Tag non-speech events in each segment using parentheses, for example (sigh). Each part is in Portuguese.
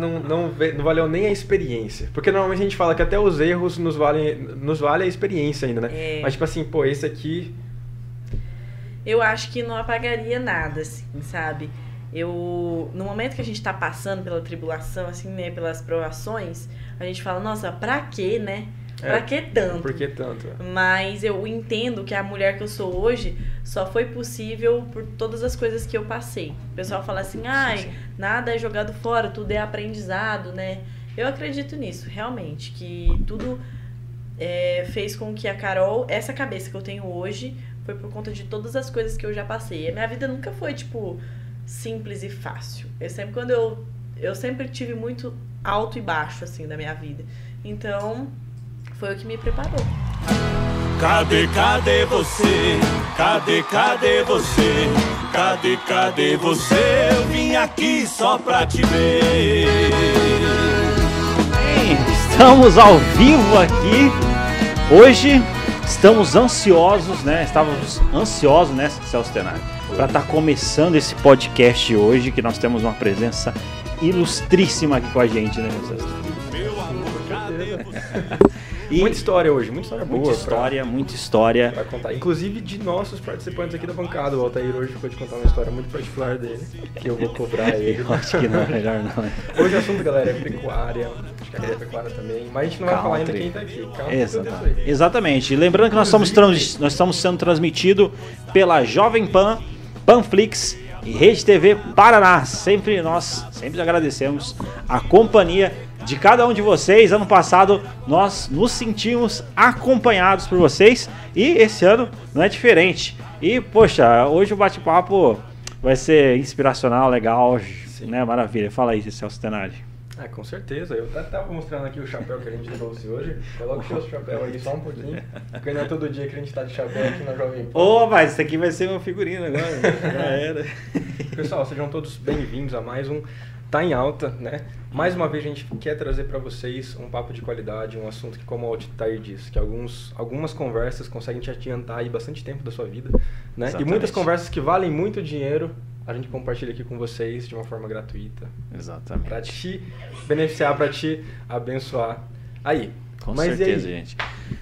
não, não, não valeu nem a experiência. Porque normalmente a gente fala que até os erros nos valem nos vale a experiência ainda, né? É. Mas tipo assim, pô, esse aqui. Eu acho que não apagaria nada, assim, sabe? Eu, no momento que a gente tá passando pela tribulação, assim, né, pelas provações, a gente fala, nossa, pra quê, né? Pra É, que tanto? Por que tanto? Mas eu entendo que a mulher que eu sou hoje só foi possível por todas as coisas que eu passei. O pessoal fala assim, ai, nada é jogado fora, tudo é aprendizado, né? Eu acredito nisso, realmente, que tudo é, fez com que a Carol, essa cabeça que eu tenho hoje, foi por conta de todas as coisas que eu já passei. A minha vida nunca foi, tipo, simples e fácil. Eu sempre, quando eu. Eu sempre tive muito alto e baixo, assim, da minha vida. Então, foi o que me preparou. Cadê, cadê você? Cadê, cadê você? Cadê, cadê você? Eu vim aqui só pra te ver. Bem, Estamos ao vivo aqui. Hoje estamos ansiosos, né? Estávamos ansiosos, né, Celso Tenari? Para estar começando esse podcast hoje, que nós temos uma presença ilustríssima aqui com a gente, né, Celso? Meu amor, cadê você? E Muita história hoje, muita história boa. muita pra- história, muita história. Pra contar. Inclusive de nossos participantes aqui da bancada. O Altair hoje ficou de contar uma história muito particular dele. Que eu vou cobrar (laughs) ele. Eu acho que não, melhor não. Hoje o assunto, galera, é pecuária. Acho que a é pecuária também. Mas a gente não vai falar ainda quem tá aqui. Calma, Exatamente. Exatamente. Lembrando que nós estamos, trans- nós estamos sendo transmitido pela Jovem Pan, Panflix e Rede TV Paraná. Sempre nós sempre agradecemos a companhia de cada um de vocês. Ano passado nós nos sentimos acompanhados por vocês e esse ano não é diferente. E poxa, hoje o bate-papo vai ser inspiracional, legal, né? Maravilha. Fala aí, Celso Tenari. Ah, com certeza. Eu até tava mostrando aqui o chapéu que a gente trouxe hoje. Coloca o seu chapéu aí só um pouquinho. Porque não é todo dia que a gente tá de chapéu aqui na Jovem Pan. Ô, mas isso aqui vai ser meu figurino agora. Já era. Pessoal, sejam todos bem-vindos a mais um Tá em Alta, né? Mais uma vez a gente quer trazer para vocês um papo de qualidade, um assunto que, como o Altair disse, que alguns, algumas conversas conseguem te adiantar aí bastante tempo da sua vida, né? Exatamente. E muitas conversas que valem muito dinheiro, a gente compartilha aqui com vocês de uma forma gratuita, Exatamente. para te beneficiar, para te abençoar. Aí, Com mas certeza, gente.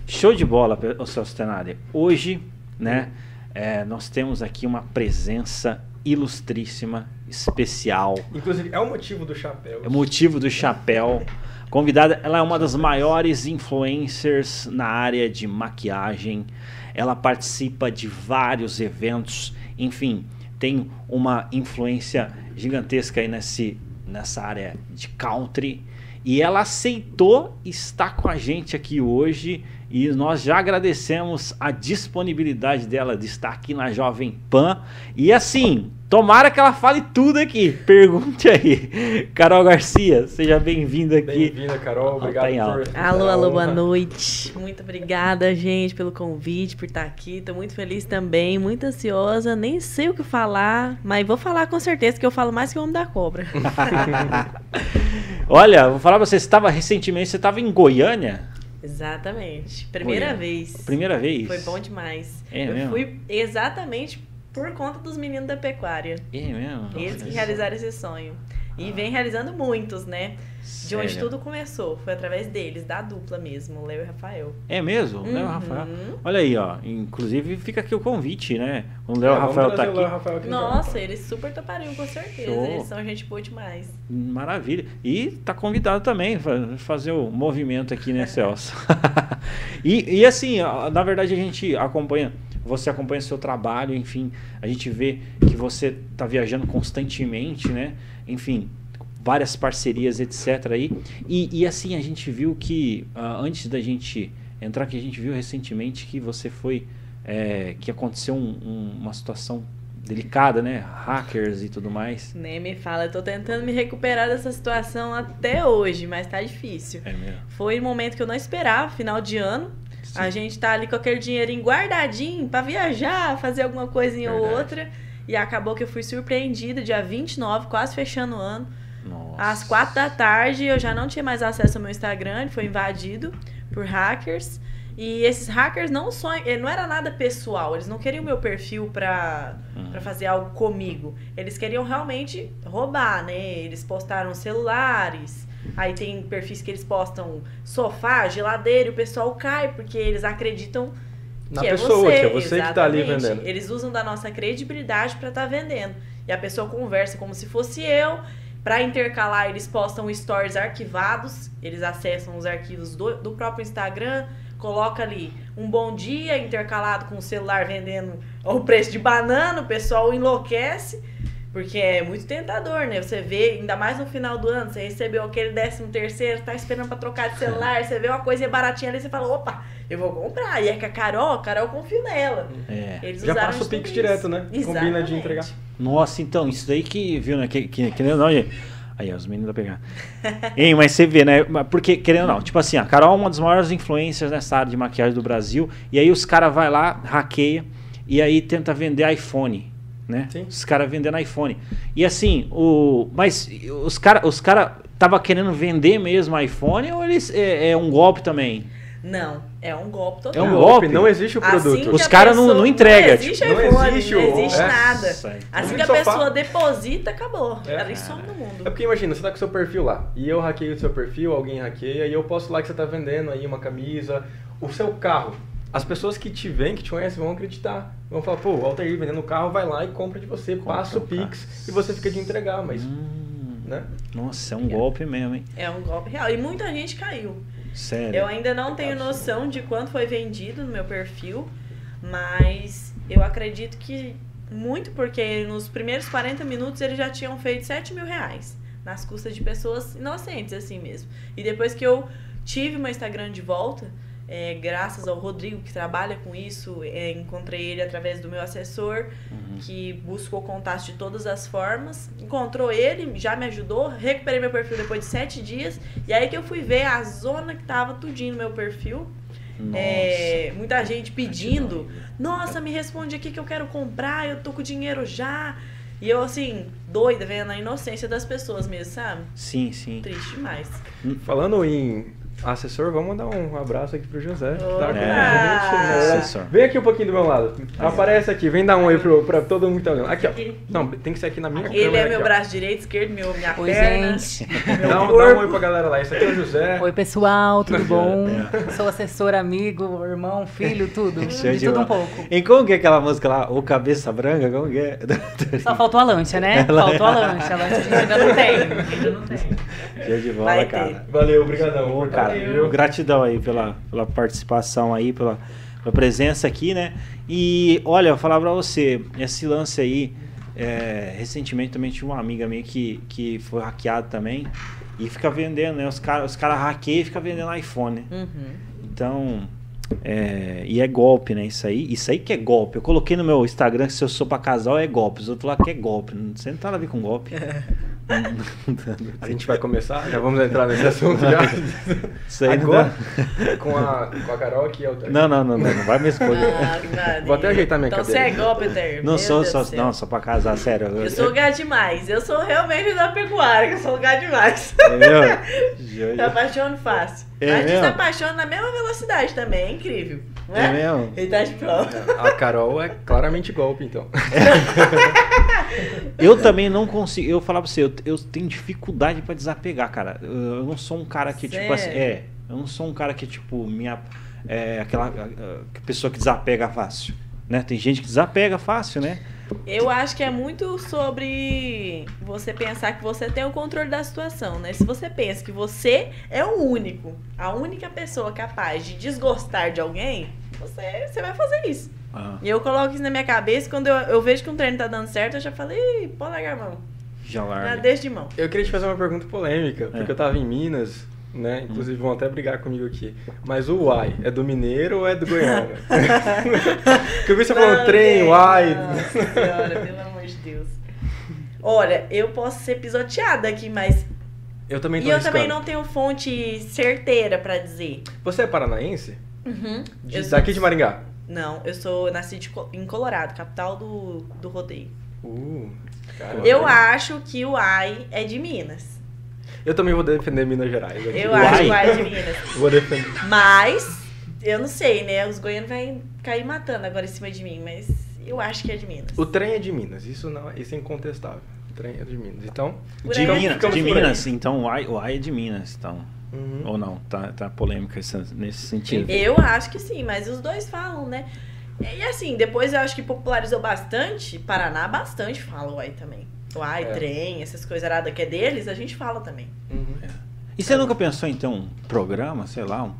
Show de bola, ô Celso Tenari. Hoje, né, é, nós temos aqui uma presença ilustríssima, especial. Inclusive, é o motivo do chapéu. É o motivo do chapéu. Convidada, ela é uma das maiores influencers na área de maquiagem. Ela participa de vários eventos, enfim, tem uma influência gigantesca aí nesse, nessa área de country. E ela aceitou estar com a gente aqui hoje e nós já agradecemos a disponibilidade dela de estar aqui na Jovem Pan. E assim, tomara que ela fale tudo aqui. Pergunte aí. Carol Garcia, seja bem-vinda aqui. Bem-vinda, Carol. Obrigado Tá alta. por... Alô, alô, boa noite. Muito obrigada, gente, pelo convite, por estar aqui. Tô muito feliz também, muito ansiosa. Nem sei o que falar, mas vou falar com certeza que eu falo mais que o Homem da Cobra. (laughs) (laughs) Olha, vou falar pra você, você estava recentemente, você estava em Goiânia? Exatamente. Primeira Goiânia. vez. Primeira vez? Foi bom demais. É eu mesmo? fui exatamente por conta dos meninos da pecuária. É mesmo? Eles que realizaram esse sonho. E vem realizando muitos, né? De onde Sério? tudo começou. Foi através deles, da dupla mesmo, Léo e Rafael. É mesmo? Léo e Uhum. Rafael. Olha aí, ó. Inclusive fica aqui o convite, né? O Léo É, e vamos Rafael tá o Léo e aqui. Rafael aqui no Nossa, Pan. eles super topariam, com certeza. Show. Eles são gente boa demais. Maravilha. E tá convidado também fa- fazer o movimento aqui, né, (laughs) Celso? (laughs) e, e assim, ó, na verdade a gente acompanha, você acompanha seu trabalho, enfim, a gente vê que você tá viajando constantemente, né? Enfim, várias parcerias, etc. aí. E, e assim, a gente viu que, ah, antes da gente entrar, que a gente viu recentemente que você foi, é, que aconteceu um- um- uma situação delicada, né? Hackers e tudo mais. Nem me fala, eu tô tentando me recuperar dessa situação até hoje, mas tá difícil. É mesmo. Foi um momento que eu não esperava, final de ano. A gente tá ali com aquele dinheirinho guardadinho pra viajar, fazer alguma coisinha ou Verdade. outra. E acabou que eu fui surpreendida, dia 29, quase fechando o ano. Nossa. Às quatro da tarde eu já não tinha mais acesso ao meu Instagram, ele foi invadido por hackers. E esses hackers não só. eh, Não era nada pessoal. Eles não queriam meu perfil pra, Hum. pra fazer algo comigo. Eles queriam realmente roubar, né? Eles postaram celulares. Aí tem perfis que eles postam sofá, geladeira, e o pessoal cai, porque eles acreditam Na que pessoa, é você. que é você que tá ali Exatamente. vendendo. Eles usam da nossa credibilidade pra estar vendendo. E a pessoa conversa como se fosse eu. Pra intercalar, eles postam stories arquivados. Eles acessam os arquivos do, do próprio Instagram. Coloca ali um bom dia intercalado com o celular vendendo o preço de banana. O pessoal enlouquece. Porque é muito tentador, né? Você vê, ainda mais no final do ano, você recebeu aquele décimo terceiro, tá esperando pra trocar de (laughs) celular, você vê uma coisa baratinha ali, você fala, opa, eu vou comprar. E é que a Carol, a Carol eu confio nela. É. Eles Já usaram passa o de Pix direto, né? Combina de Exatamente. entregar. Nossa, então, isso daí que, viu, né? Que, que, querendo ou não, gente. Aí, os meninos da pegar. (laughs) Hein, mas você vê, né? Porque, querendo ou não, tipo assim, a Carol é uma das maiores influências nessa área de maquiagem do Brasil. E aí os caras vai lá, hackeia, e aí tenta vender iPhone. Né? Sim. Os caras vendendo iPhone. E assim, o. Mas os caras os cara tava querendo vender mesmo iPhone ou eles é, é um golpe também? Não, é um golpe É total. um golpe? Não existe o Assim produto. que Os a cara não- não entrega, Não existe tipo, não iPhone, existe não o- existe é. nada. Assim que a sofá. pessoa deposita, acabou. É. Ela some no É mundo. porque imagina, você tá com o seu perfil lá, e eu hackeio o seu perfil, alguém hackeia, e eu posto lá que você tá vendendo aí uma camisa, o seu carro. As pessoas que te veem, que te conhecem, vão acreditar. Vão falar, pô, o Altair vendendo o carro, vai lá e compra de você, Compra passa o. Pix e você fica de entregar, mas, Hum, né? nossa, é um golpe mesmo, hein? É um golpe real. E muita gente caiu. Sério. Eu ainda não tenho noção de quanto foi vendido no meu perfil, mas eu acredito que muito porque nos primeiros 40 minutos eles já tinham feito 7 mil reais nas custas de pessoas inocentes, assim mesmo. E depois que eu tive meu Instagram de volta, é, graças ao Rodrigo que trabalha com isso, é, encontrei ele através do meu assessor, que buscou contato de todas as formas, encontrou ele, já me ajudou, recuperei meu perfil depois de sete dias, e aí que eu fui ver a zona que tava tudinho no meu perfil. Nossa. É, muita gente pedindo, nossa, me responde aqui que eu quero comprar, eu tô com dinheiro já. E eu, assim, doida, vendo a inocência das pessoas mesmo, sabe? Sim, sim. Triste demais. Falando em assessor, vamos mandar um abraço aqui pro José. tá a gente, né? Vem aqui um pouquinho do meu lado. Aparece aqui, vem dar um aí pro, pra todo mundo que tá olhando. Aqui, ó. Não, tem que ser aqui na minha Ele câmera é meu aqui, ó. braço direito, esquerdo, meu, minha Oi, perna. gente. (laughs) Meu Dá um, dá um oi pra galera lá. Esse aqui é o José. Oi, pessoal, tudo (laughs) bom? É. Sou assessor, amigo, irmão, filho, tudo. Show De de tudo um pouco. E como que é aquela música lá? O Cabeça Branca? Como que é? (laughs) Só faltou a lancha, né? Faltou a lancha. A lancha a gente ainda não tem. Ainda não tem. Show de bola, Vai ter. cara. Valeu, obrigadão. Cara, gratidão aí pela, pela participação aí, pela, pela presença aqui, né? E olha, eu vou falar pra você, esse lance aí, é, recentemente também tive uma amiga minha que, que foi hackeada também e fica vendendo, né? Os caras os cara hackeiam e fica vendendo iPhone. Uhum. Então, é, e é golpe, né? Isso aí, isso aí que é golpe. Eu coloquei no meu Instagram que se eu sou pra casal é golpe. Os outros lá que é golpe. Você não tá a ver com golpe. (laughs) (laughs) A gente vai começar, já vamos entrar nesse assunto já. Isso aí não Agora, com a, com a Carol aqui, é o Não, não, não, não, não vai me escolher. Ah. (laughs) Vou até ajeitar minha então cadeira. você é golpe, Ter. Não Meu sou só, não, só pra casar, sério. Eu sou gado demais. Eu sou realmente da pecuária, que eu sou gado demais. Entendeu? (laughs) Me apaixono fácil. É a gente se apaixona na mesma velocidade também, é incrível. Não É mesmo? Ele tá de prova. A Carol é claramente golpe, então. (laughs) Eu também não consigo. Eu falar pra você, eu, eu tenho dificuldade pra desapegar, cara. Eu, eu não sou um cara que, tipo assim. Sério? É. Eu não sou um cara que, tipo, minha. É aquela ah, que pessoa que desapega fácil. Né? Tem gente que desapega fácil, né? Eu acho que é muito sobre você pensar que você tem o controle da situação, né? Se você pensa que você é o único, a única pessoa capaz de desgostar de alguém, você, você vai fazer isso. Ah, E eu coloco isso na minha cabeça, quando eu, eu vejo que um treino tá dando certo, eu já falei, "Ih, pode largar a mão. já Já larga. deixa de mão. Eu queria te fazer uma pergunta polêmica, porque É. eu tava em Minas, né? Inclusive vão até brigar comigo aqui. Mas o uai é do mineiro ou é do Goiânia? (laughs) Porque eu vi você falando trem, uai. Nossa senhora, pelo amor de Deus. Olha, eu posso ser pisoteada aqui, mas. Eu também E tô eu arriscando. também não tenho fonte certeira pra dizer. Você é paranaense? Uhum. De- sou- daqui de Maringá? Não, eu sou nasci de em Colorado, capital do, do rodeio. Uh, cara, Eu acho que o AI é de Minas. Eu também vou defender Minas Gerais. aqui. Eu acho que o AI é de Minas. (laughs) Vou defender. Mas Eu não sei, né? Os goianos vão cair matando agora em cima de mim, mas eu acho que é de Minas. O trem é de Minas, isso não, isso é incontestável. O trem é de Minas. Então, De. Minas, de. Minas, então o AI, o AI é de Minas, então. Uhum. Ou não, tá, tá polêmica essa- nesse sentido. Eu acho que sim, mas os dois falam, né? E assim, depois eu acho que popularizou bastante. Paraná bastante fala o ai também. O ai, É. trem, essas coisas aradas que é deles, a gente fala também. Uhum. E você nunca pensou em ter um programa, sei lá, um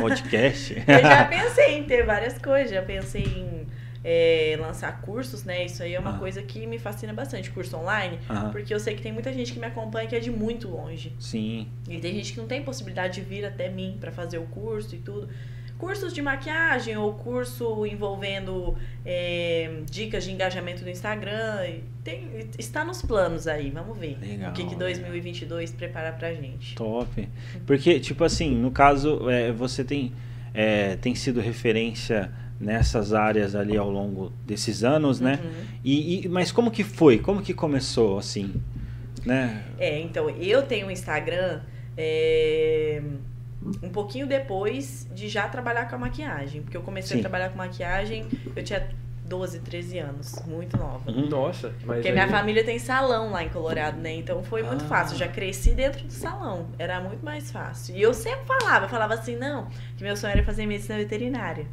podcast? Eu já (laughs) pensei em ter várias coisas, já pensei em é, lançar cursos, né? Isso aí é uma Ah. coisa que me fascina bastante, curso online. Aham. Porque eu sei que tem muita gente que me acompanha que é de muito longe. Sim. E tem gente que não tem possibilidade de vir até mim pra fazer o curso e tudo. Cursos de maquiagem ou curso envolvendo é, dicas de engajamento no Instagram. Tem, está nos planos aí, vamos ver. Legal, o que, que legal. 2022 prepara pra gente. Top. Porque, tipo assim, no caso, é, você tem, é, tem sido referência nessas áreas ali ao longo desses anos, né? Uhum. E, e- mas como que foi? Como que começou, assim? Né? É, então, eu tenho um Instagram é, um pouquinho depois de já trabalhar com a maquiagem. Porque eu comecei Sim. a trabalhar com maquiagem, eu tinha 12, 13 anos, muito nova. Uhum. Nossa, mas Porque aí- minha família tem salão lá em Colorado, né? Então foi muito Ah. fácil. Eu já cresci dentro do salão. Era muito mais fácil. E eu sempre falava, eu falava assim, não, que meu sonho era fazer medicina veterinária.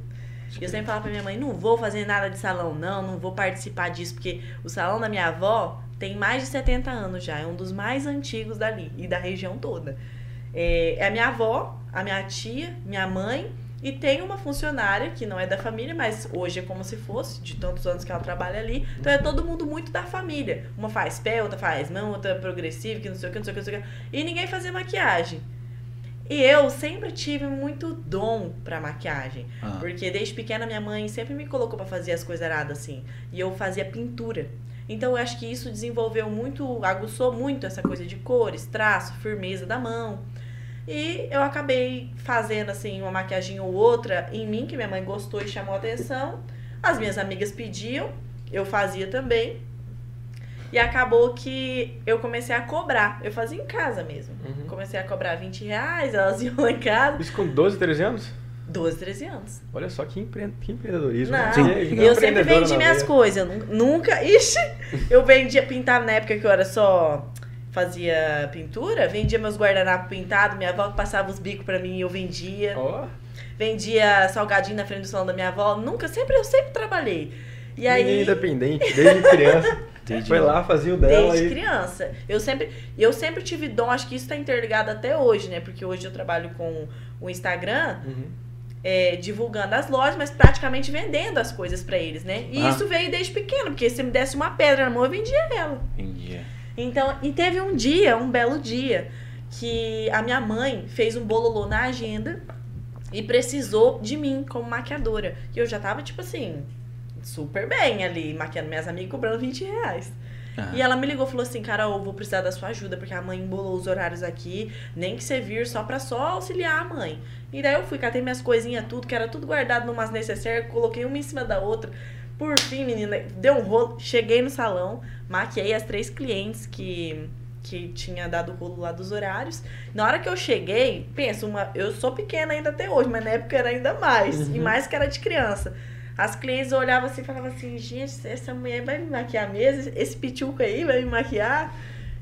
E eu sempre falava pra minha mãe, não vou fazer nada de salão, não, não vou participar disso, porque o salão da minha avó tem mais de 70 anos já, é um dos mais antigos dali e da região toda. É, é a minha avó, a minha tia, minha mãe e tem uma funcionária que não é da família, mas hoje é como se fosse, de tantos anos que ela trabalha ali. Então é todo mundo muito da família. Uma faz pé, outra faz mão, outra é progressiva, que não sei o que, não sei o que, não sei o que. E ninguém fazia maquiagem. E eu sempre tive muito dom pra maquiagem. Ah. Porque desde pequena minha mãe sempre me colocou pra fazer as coisas aradas assim. E eu fazia pintura. Então eu acho que isso desenvolveu muito, aguçou muito essa coisa de cores, traço, firmeza da mão. E eu acabei fazendo assim uma maquiagem ou outra em mim que minha mãe gostou e chamou a atenção. As minhas amigas pediam, eu fazia também. E acabou que eu comecei a cobrar. Eu fazia em casa mesmo. Uhum. Comecei a cobrar 20 reais, elas (laughs) iam lá em casa. Isso com 12, 13 anos? 12, 13 anos. Olha só que, empre... que empreendedorismo. Não, né? Sim. Que- que eu sempre vendi minhas veia. coisas. eu Nunca. (laughs) Ixi! Eu vendia pintado na época que eu era só. Fazia pintura, vendia meus guardanapos pintados, minha avó passava os bicos pra mim e eu vendia. Ó, Vendia salgadinho na frente do salão da minha avó. Nunca, sempre, eu sempre trabalhei. E menina aí, independente, desde criança. (laughs) Entendi. Foi lá, fazia o dela desde e... criança. Eu sempre, eu sempre tive dom, acho que isso tá interligado até hoje, né? Porque hoje eu trabalho com o Instagram, Uhum. é, divulgando as lojas, mas praticamente vendendo as coisas pra eles, né? E Ah. isso veio desde pequeno, porque se me desse uma pedra na mão, eu vendia ela. Entendi. Então, e teve um dia, um belo dia, que a minha mãe fez um bololô na agenda e precisou de mim como maquiadora. Que eu já tava, tipo assim, super bem ali, maquiando minhas amigas, cobrando 20 reais. Ah. E ela me ligou e falou assim, Carol, eu vou precisar da sua ajuda, porque a mãe embolou os horários aqui, nem que você vir só pra só auxiliar a mãe. E daí eu fui, catei minhas coisinhas, tudo, que era tudo guardado numas necessárias, coloquei uma em cima da outra. Por fim, menina, deu um rolo, cheguei no salão, maquiei as três clientes que, que tinha dado o rolo lá dos horários. Na hora que eu cheguei, pensa, uma, eu sou pequena ainda até hoje, mas na época era ainda mais, e mais que era de criança. As clientes olhavam assim e falavam assim, gente, essa mulher vai me maquiar mesmo? Esse pituco aí vai me maquiar?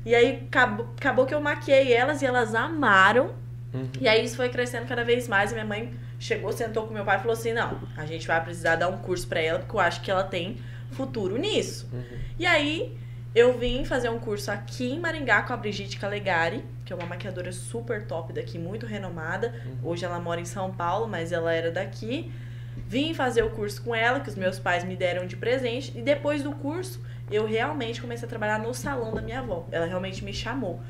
E aí acabou, acabou que eu maquiei elas e elas amaram. Uhum. E aí isso foi crescendo cada vez mais. E minha mãe chegou, sentou com meu pai e falou assim: não, a gente vai precisar dar um curso pra ela, porque eu acho que ela tem futuro nisso. Uhum. E aí eu vim fazer um curso aqui em Maringá com a Brigitte Calegari, que é uma maquiadora super top daqui, muito renomada. Hoje ela mora em São Paulo, mas ela era daqui. Vim fazer o curso com ela, que os meus pais me deram de presente. E depois do curso, eu realmente comecei a trabalhar no salão da minha avó. Ela realmente me chamou.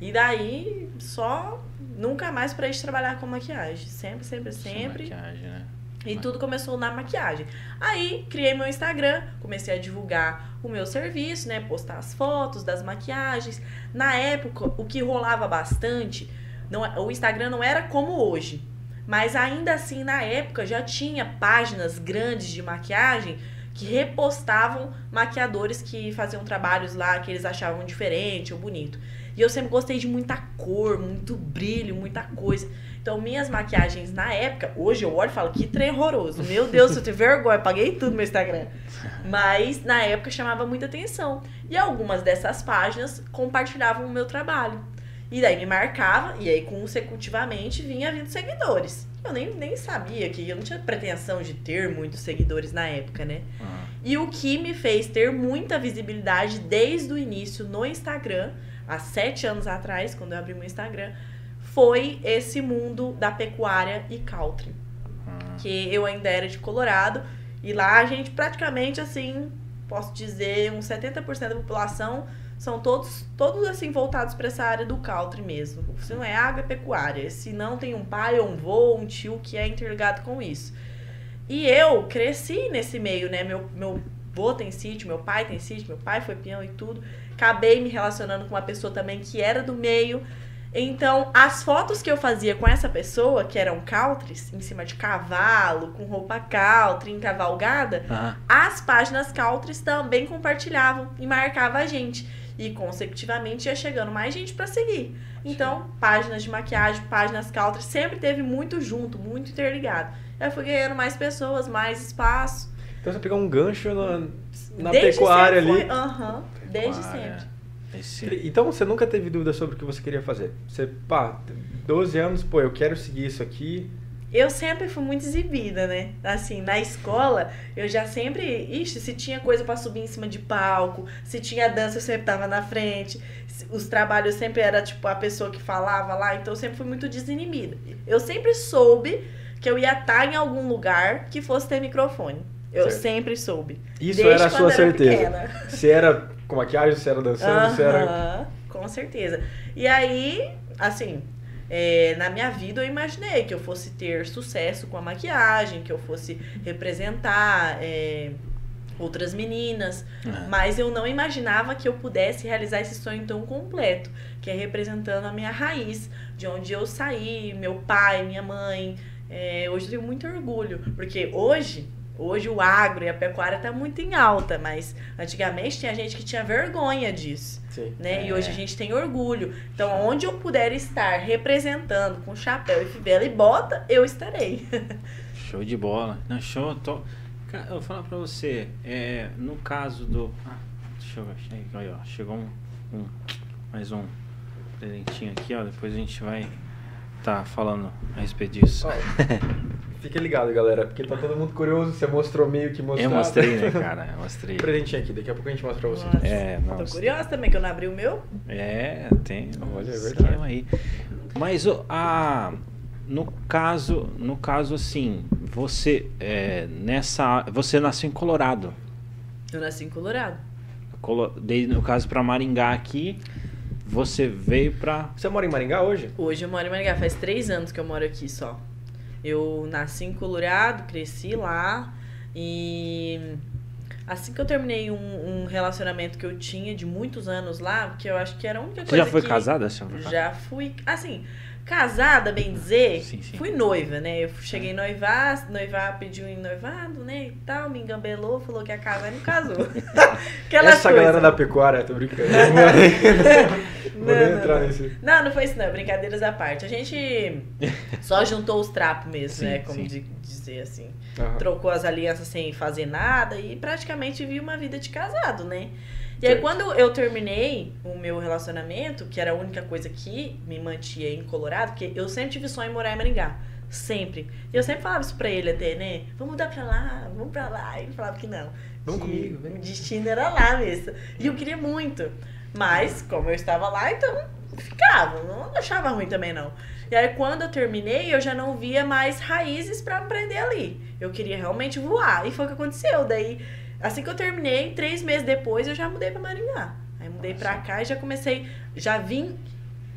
E daí, só nunca mais pra ir trabalhar com maquiagem. Sempre, sempre, sempre. Maquiagem, né? E tudo começou na maquiagem. Aí criei meu Instagram, comecei a divulgar o meu serviço, né? Postar as fotos das maquiagens. Na época, o que rolava bastante, não, é- o Instagram não era como hoje. Mas ainda assim, na época, já tinha páginas grandes de maquiagem que repostavam maquiadores que faziam trabalhos lá que eles achavam diferente ou bonito. E eu sempre gostei de muita cor, muito brilho, muita coisa. Então, minhas maquiagens na época, hoje eu olho e falo, que trem horroroso. Meu Deus, eu tenho vergonha, paguei tudo no meu Instagram. Mas na época chamava muita atenção. E algumas dessas páginas compartilhavam o meu trabalho. E daí me marcava, e aí consecutivamente vinha vindo seguidores. Eu nem, nem sabia que eu não tinha pretensão de ter muitos seguidores na época, né? E o que me fez ter muita visibilidade desde o início no Instagram, há sete anos atrás, quando eu abri meu Instagram, foi esse mundo da pecuária e country. Que eu ainda era de Colorado, e lá a gente praticamente assim, posso dizer, uns 70% da população são todos, todos assim voltados para essa área do country mesmo. Se não é água, é pecuária. Se não tem um pai ou um vô, um tio que é interligado com isso. E eu cresci nesse meio, né? Meu, meu vô tem sítio, meu pai tem sítio, meu pai foi peão e tudo. Acabei me relacionando com uma pessoa também que era do meio. Então, as fotos que eu fazia com essa pessoa, que eram countries, em cima de cavalo, com roupa country, encavalgada, Ah, as páginas countries também compartilhavam e marcava a gente. E consecutivamente ia chegando mais gente pra seguir. Então, páginas de maquiagem, páginas country, sempre teve muito junto, muito interligado. Eu fui ganhando mais pessoas, mais espaço. Então você pegou um gancho na, na Desde pecuária ali. Aham, desde pecuária. sempre. Esse- Então você nunca teve dúvida sobre o que você queria fazer? Você, pá, 12 anos, pô, eu quero seguir isso aqui. Eu sempre fui muito exibida, né? Assim, na escola, eu já sempre. Ixi, se tinha coisa pra subir em cima de palco, se tinha dança, eu sempre tava na frente. Os trabalhos eu sempre era, tipo, a pessoa que falava lá, então eu sempre fui muito desinibida. Eu sempre soube que eu ia estar em algum lugar que fosse ter microfone. Eu Certo. sempre soube. Isso Desde era a sua era certeza. pequena. (laughs) Se era com maquiagem, se era dançando, se era. Com certeza. E aí, assim, é, na minha vida eu imaginei que eu fosse ter sucesso com a maquiagem, que eu fosse representar é, outras meninas, É. mas eu não imaginava que eu pudesse realizar esse sonho tão completo, que é representando a minha raiz, de onde eu saí, meu pai, minha mãe. É, hoje eu tenho muito orgulho, porque hoje, hoje o agro e a pecuária tá muito em alta, mas antigamente tinha gente que tinha vergonha disso, Sim. né? E É. hoje a gente tem orgulho. Então, onde eu puder estar representando com chapéu e fivela e bota, eu estarei. (laughs) Show de bola. Não, show. Tô... Cara, eu vou falar pra você. É, no caso do. Ah, deixa eu ver. Aí, ó, chegou um, um- Mais um presentinho aqui, ó. Depois a gente vai tá falando a respeito disso. Ó, (laughs) fica ligado, galera, porque tá todo mundo curioso. Você mostrou meio que mostrou. Eu mostrei, né, cara? Eu mostrei. (laughs) Presentinho aqui, daqui a pouco a gente mostra pra vocês. Nossa. É, Tô nossa. curiosa também, que eu não abri o meu. É, tem. Olha, é verdade. aí. Mas o- a, no caso, no caso assim, você é, nessa, você nasceu em Colorado. Eu nasci em Colorado. Colo- Desde, no caso para Maringá aqui, você veio pra. Você mora em Maringá hoje? Hoje eu moro em Maringá, faz três anos que eu moro aqui só. Eu nasci em Colorado, cresci lá e assim que eu terminei um, um relacionamento que eu tinha de muitos anos lá, que eu acho que era a única Você coisa já foi que... casada? Você casada? Já fui, assim, casada, bem dizer, Sim, sim. fui noiva, né? Eu cheguei noivar, noivar pediu em noivado, né, e tal, me engambelou, falou que ia casar e não casou. (laughs) (laughs) Essa coisa. galera da pecuária, tô brincando. Nem (laughs) Não, entrar não. nesse. Não, não foi isso não, brincadeiras à parte. A gente só juntou os trapos mesmo, Sim, né? Como de- dizer assim. Aham. Trocou as alianças sem fazer nada e praticamente viu uma vida de casado, né? E aí quando eu terminei o meu relacionamento, que era a única coisa que me mantinha em Colorado, porque eu sempre tive sonho em morar em Maringá. Sempre. E eu sempre falava isso pra ele até, né? Vamos mudar pra lá, vamos pra lá. E ele falava que não. Vamos que comigo, vem. O destino era lá mesmo. E eu queria muito. Mas, como eu estava lá, então ficava. Não achava ruim também, não. E aí, quando eu terminei, eu já não via mais raízes pra aprender ali. Eu queria realmente voar. E foi o que aconteceu. Daí, assim que eu terminei, três meses depois, eu já mudei pra Maringá. Aí mudei pra cá e já comecei. Já vim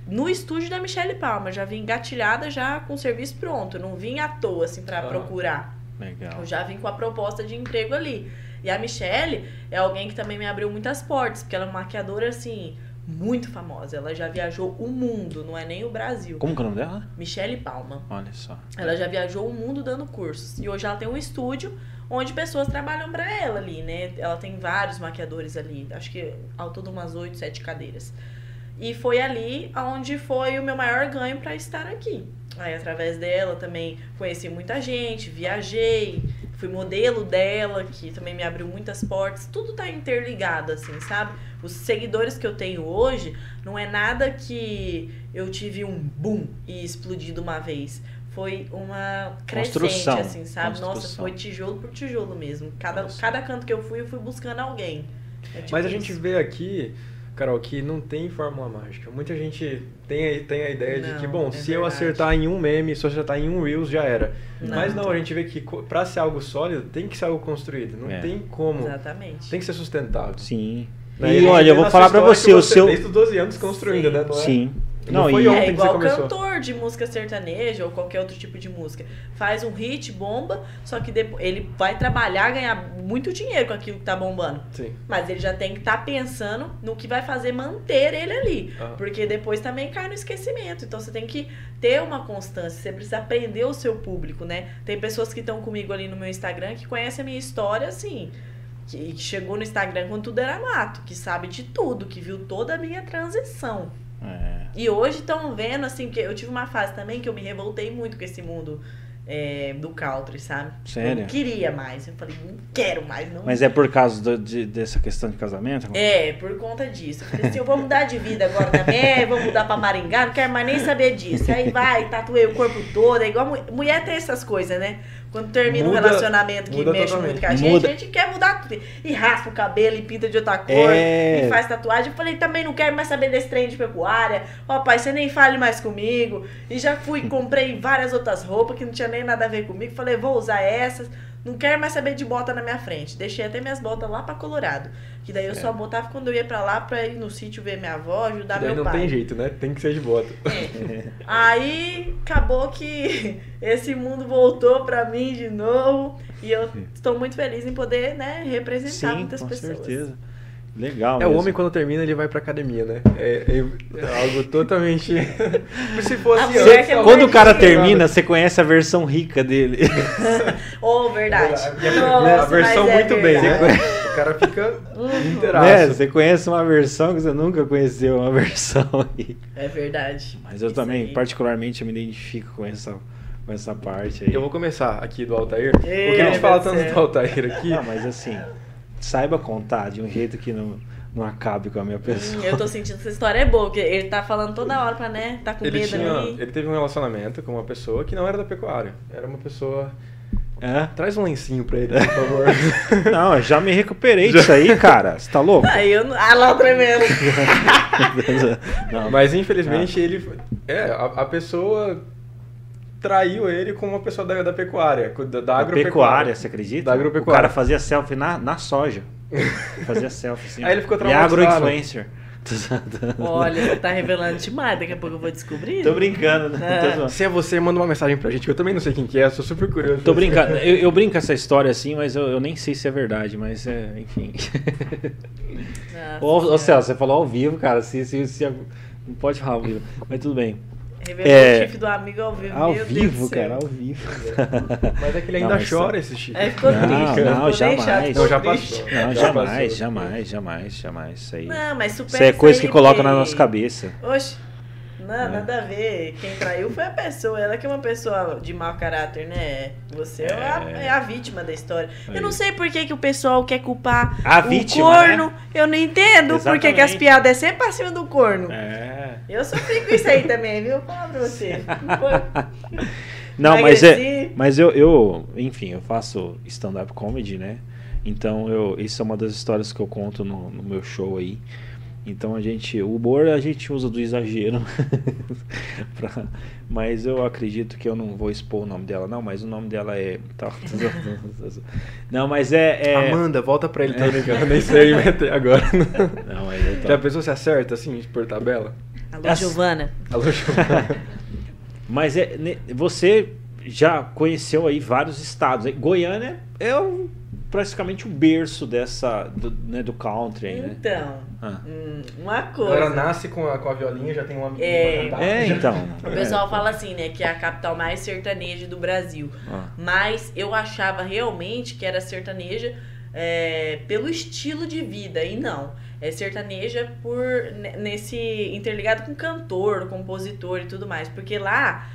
no estúdio da Michelle Palma. Já vim engatilhada já com o serviço pronto. Eu não vim à toa, assim, pra Aham. procurar. Legal. Eu já vim com a proposta de emprego ali. E a Michelle é alguém que também me abriu muitas portas, porque ela é uma maquiadora, assim, muito famosa. Ela já viajou o mundo, não é nem o Brasil. Como que é o nome dela? Michelle Palma. Olha só. Ela já viajou o mundo dando cursos. E hoje ela tem um estúdio onde pessoas trabalham pra ela ali, né? Ela tem vários maquiadores ali. Acho que ao todo umas oito, sete cadeiras. E foi ali onde foi o meu maior ganho para estar aqui. Aí, através dela, também conheci muita gente, viajei, fui modelo dela, que também me abriu muitas portas. Tudo tá interligado, assim, sabe? Os seguidores que eu tenho hoje não é nada que eu tive um boom e explodi de uma vez. Foi uma crescente, Construção. assim, sabe? Nossa, Construção. foi tijolo por tijolo mesmo. Cada, cada canto que eu fui, eu fui buscando alguém. É tipo Mas a gente isso. vê aqui, Carol, que não tem fórmula mágica. Muita gente tem, a- tem a ideia de que, Não, bom, é se eu verdade. acertar em um meme, se eu acertar em um Reels, já era. Não. Mas não, a gente vê que pra ser algo sólido, tem que ser algo construído. Não É. tem como. Exatamente. Tem que ser sustentável. Sim. Né? E olha, eu vou falar história você, que o seu. Desde os 12 anos construindo, Sim. né? Não é? Não Não, foi e, ontem É que igual você começou. cantor de música sertaneja ou qualquer outro tipo de música. Faz um hit, bomba, só que depois ele vai trabalhar, ganhar muito dinheiro com aquilo que tá bombando. Sim. Mas ele já tem que estar pensando no que vai fazer manter ele ali. Ah. Porque depois também cai no esquecimento. Então você tem que ter uma constância, você precisa aprender o seu público, né? Tem pessoas que estão comigo ali no meu Instagram que conhecem a minha história assim. Que que chegou no Instagram quando tudo era mato, que sabe de tudo, que viu toda a minha transição. É. E hoje estão vendo, assim, porque eu tive uma fase também que eu me revoltei muito com esse mundo é, do country, sabe? Sério? Eu não queria mais. Eu falei, não quero mais, não. Mas é por causa do- de- dessa questão de casamento? É, por conta disso. Eu falei assim, eu vou mudar de vida agora também, (laughs) vou mudar pra Maringá, não quero mais nem saber disso. Aí vai, tatuei o corpo todo, é igual mu- mulher tem essas coisas, né? Quando termina um Muda- relacionamento que mexe totalmente. muito com a gente, Muda. a gente quer mudar tudo. E raspa o cabelo, e pinta de outra cor, É. e faz tatuagem. Eu falei, também não quero mais saber desse trem de pecuária. Ó, pai, você nem fale mais comigo. E já fui, comprei várias outras roupas que não tinha nem nada a ver comigo. Falei, vou usar essas. Não quero mais saber de bota na minha frente. Deixei até minhas botas lá pra Colorado. Que daí eu só botava quando eu ia pra lá pra ir no sítio ver minha avó, ajudar Daí meu não pai. tem jeito, né? Tem que ser de bota. É. Aí acabou que (laughs) esse mundo voltou pra mim de novo. E eu estou muito feliz em poder, né, representar Sim, muitas com pessoas. certeza. Legal. É, o mesmo. homem quando termina, ele vai pra academia, né? É, é- é algo totalmente... (laughs) Se (laughs) fosse é Quando o cara termina, você conhece a versão rica dele. (laughs) Oh, verdade. A- Nossa, a versão é muito bem, né? O cara fica inteiraço. né? Você conhece uma versão que você nunca conheceu, uma versão aí. É verdade. Mas eu Isso também, aí. particularmente, eu me identifico com essa, com essa parte aí. Eu vou começar aqui do Altair. Ei, Porque a gente fala tanto do Altair aqui. Não, mas assim, saiba contar de um jeito que não, não acabe com a minha Hum, pessoa. eu tô sentindo que essa história é boa, porque ele tá falando toda hora pra, né, tá com Ele, medo tinha, ali. ele teve um relacionamento com uma pessoa que não era da pecuária. Era uma pessoa. É? Traz um lencinho pra ele, (laughs) por favor. Não, eu já me recuperei disso aí, cara. Você tá louco? Aí eu não... Ah, lá o tremendo. (laughs) Não, Mas infelizmente ele. foi- É, a, a pessoa traiu ele com uma pessoa da, da pecuária, da, da Da agropecuária. pecuária, você acredita? Da agropecuária. O cara fazia selfie na, na soja. (laughs) Fazia selfie, assim. Aí ele ficou E é traumatizado. agro-influencer. Olha, você tá revelando demais, daqui a pouco eu vou descobrir. Tô brincando, né? Tô zoando. Se é você, manda uma mensagem pra gente, que eu também não sei quem que é, sou super curioso. Tô brincando. Eu, eu brinco essa história assim, mas eu, eu nem sei se é verdade, mas é, enfim. Nossa Ô. Celso, você falou ao vivo, cara. Se, se, se- não pode falar ao vivo, mas tudo bem. Revelou É. o chifre do amigo ao vivo. Ao meu vivo, cara, ao vivo. (laughs) Mas é que ele Não, ainda mas chora tá- esse chifre. É, ficou Não, triste. não, jamais. chato, Não, já passou. Não, Já jamais, passou. jamais, jamais, jamais. Isso aí. Não, mas super Isso aí é coisa que coloca na nossa cabeça. Oxe, não, É. nada a ver. Quem traiu foi a pessoa. Ela que é uma pessoa de mau caráter, né? Você é, a, É. é a vítima da história. Aí. Eu não sei por que, que o pessoal quer culpar A o vítima, corno. né? Eu não entendo por que, que as piadas é sempre pra cima do corno. É. Eu sofri com isso aí também, viu? Fala pra você. Não (laughs) Não, mas é. Mas eu, eu, enfim, eu faço stand-up comedy, né? Então eu, isso é uma das histórias que eu conto no, no meu show aí. Então a gente, o humor a gente usa do exagero. (laughs) pra- mas eu acredito que eu não vou expor o nome dela, não, mas o nome dela é. tal. (laughs) não, mas é. é- Amanda, volta pra ele, tá brincando. Nem sei meter agora. (laughs) Não, mas eu tô- Já pensou se acerta, assim, por tabela? Alô, As- Giovana. Alô, Giovana. Mas é, você já conheceu aí vários estados. Goiânia é o- praticamente o berço dessa do, né, do country, aí, né? Então, Ah. hum, uma coisa. Agora nasce com a, com a violinha, já tem um amiguinho É. pra cantar. É, então. (laughs) O pessoal fala assim, né, que é a capital mais sertaneja do Brasil. Ah. Mas eu achava realmente que era sertaneja é, pelo estilo de vida. E não. é sertaneja por ne- nesse interligado com cantor, compositor e tudo mais, porque lá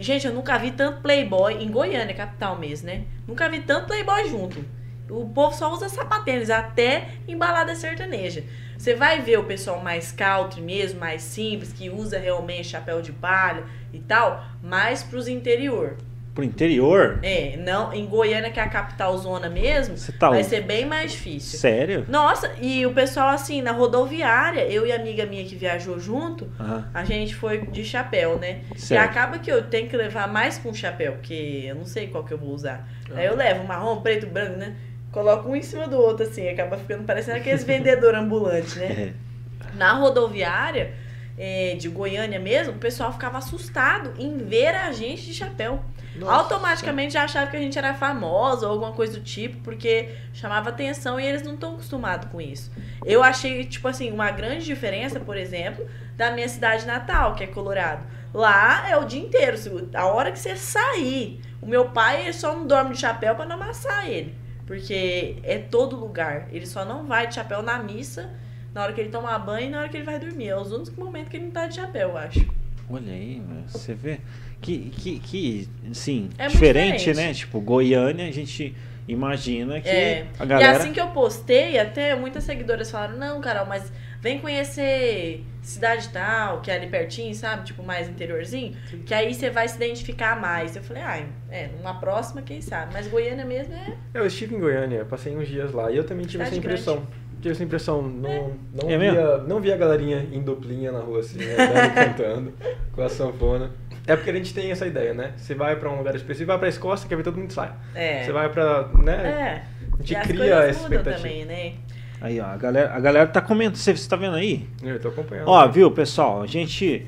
Gente, eu nunca vi tanto playboy em Goiânia, capital mesmo, né? Nunca vi tanto playboy junto. O povo só usa sapatênis, até em balada sertaneja. Você vai ver o pessoal mais country mesmo, mais simples, que usa realmente chapéu de palha e tal, mais pros interior. Pro interior? É, não, em Goiânia, que é a capital zona mesmo, tá vai louco. ser bem mais difícil. Sério? Nossa, e o pessoal assim, na rodoviária, eu e a amiga minha que viajou junto, Aham. a gente foi de chapéu, né? E Certo. acaba que eu tenho que levar mais que um chapéu, porque eu não sei qual que eu vou usar. Aí eu levo marrom, preto, branco, né? Coloco um em cima do outro, assim, acaba ficando parecendo aqueles vendedores ambulantes, né? (laughs) É. Na rodoviária eh, de Goiânia mesmo, o pessoal ficava assustado em ver a gente de chapéu. Automaticamente já achava que a gente era famosa ou alguma coisa do tipo, porque chamava atenção e eles não estão acostumados com isso. Eu achei, tipo assim, uma grande diferença, por exemplo, da minha cidade natal, que é Colorado. Lá é o dia inteiro. A hora que você sair, o meu pai ele só não dorme de chapéu pra não amassar ele. Porque é todo lugar. Ele só não vai de chapéu na missa, na hora que ele toma banho e na hora que ele vai dormir. É os únicos momentos que ele não tá de chapéu, eu acho. Olha aí, você vê. Que, que, que sim, É diferente, diferente. né? Tipo, Goiânia, a gente imagina que É. a galera. E assim que eu postei, até muitas seguidoras falaram, não, Carol, mas vem conhecer cidade tal, que é ali pertinho, sabe? Tipo, mais interiorzinho, que aí você vai se identificar mais. Eu falei, ah, é, numa próxima, quem sabe? Mas Goiânia mesmo é. Eu estive em Goiânia, passei uns dias lá e eu também tive essa Cidade impressão. Tive essa impressão, não, não, É via, não via a galerinha em duplinha na rua assim, andando, cantando, (laughs) com a sanfona. É porque a gente tem essa ideia, né? Você vai pra um lugar específico, vai pra Escócia, quer ver todo mundo sai. É. Você vai pra, né? É. A gente e as cria coisas essa mudam expectativa. também, né? Aí, ó, a galera, a galera tá comentando. Você, você tá vendo aí? Eu tô acompanhando. Ó, viu, pessoal? A gente.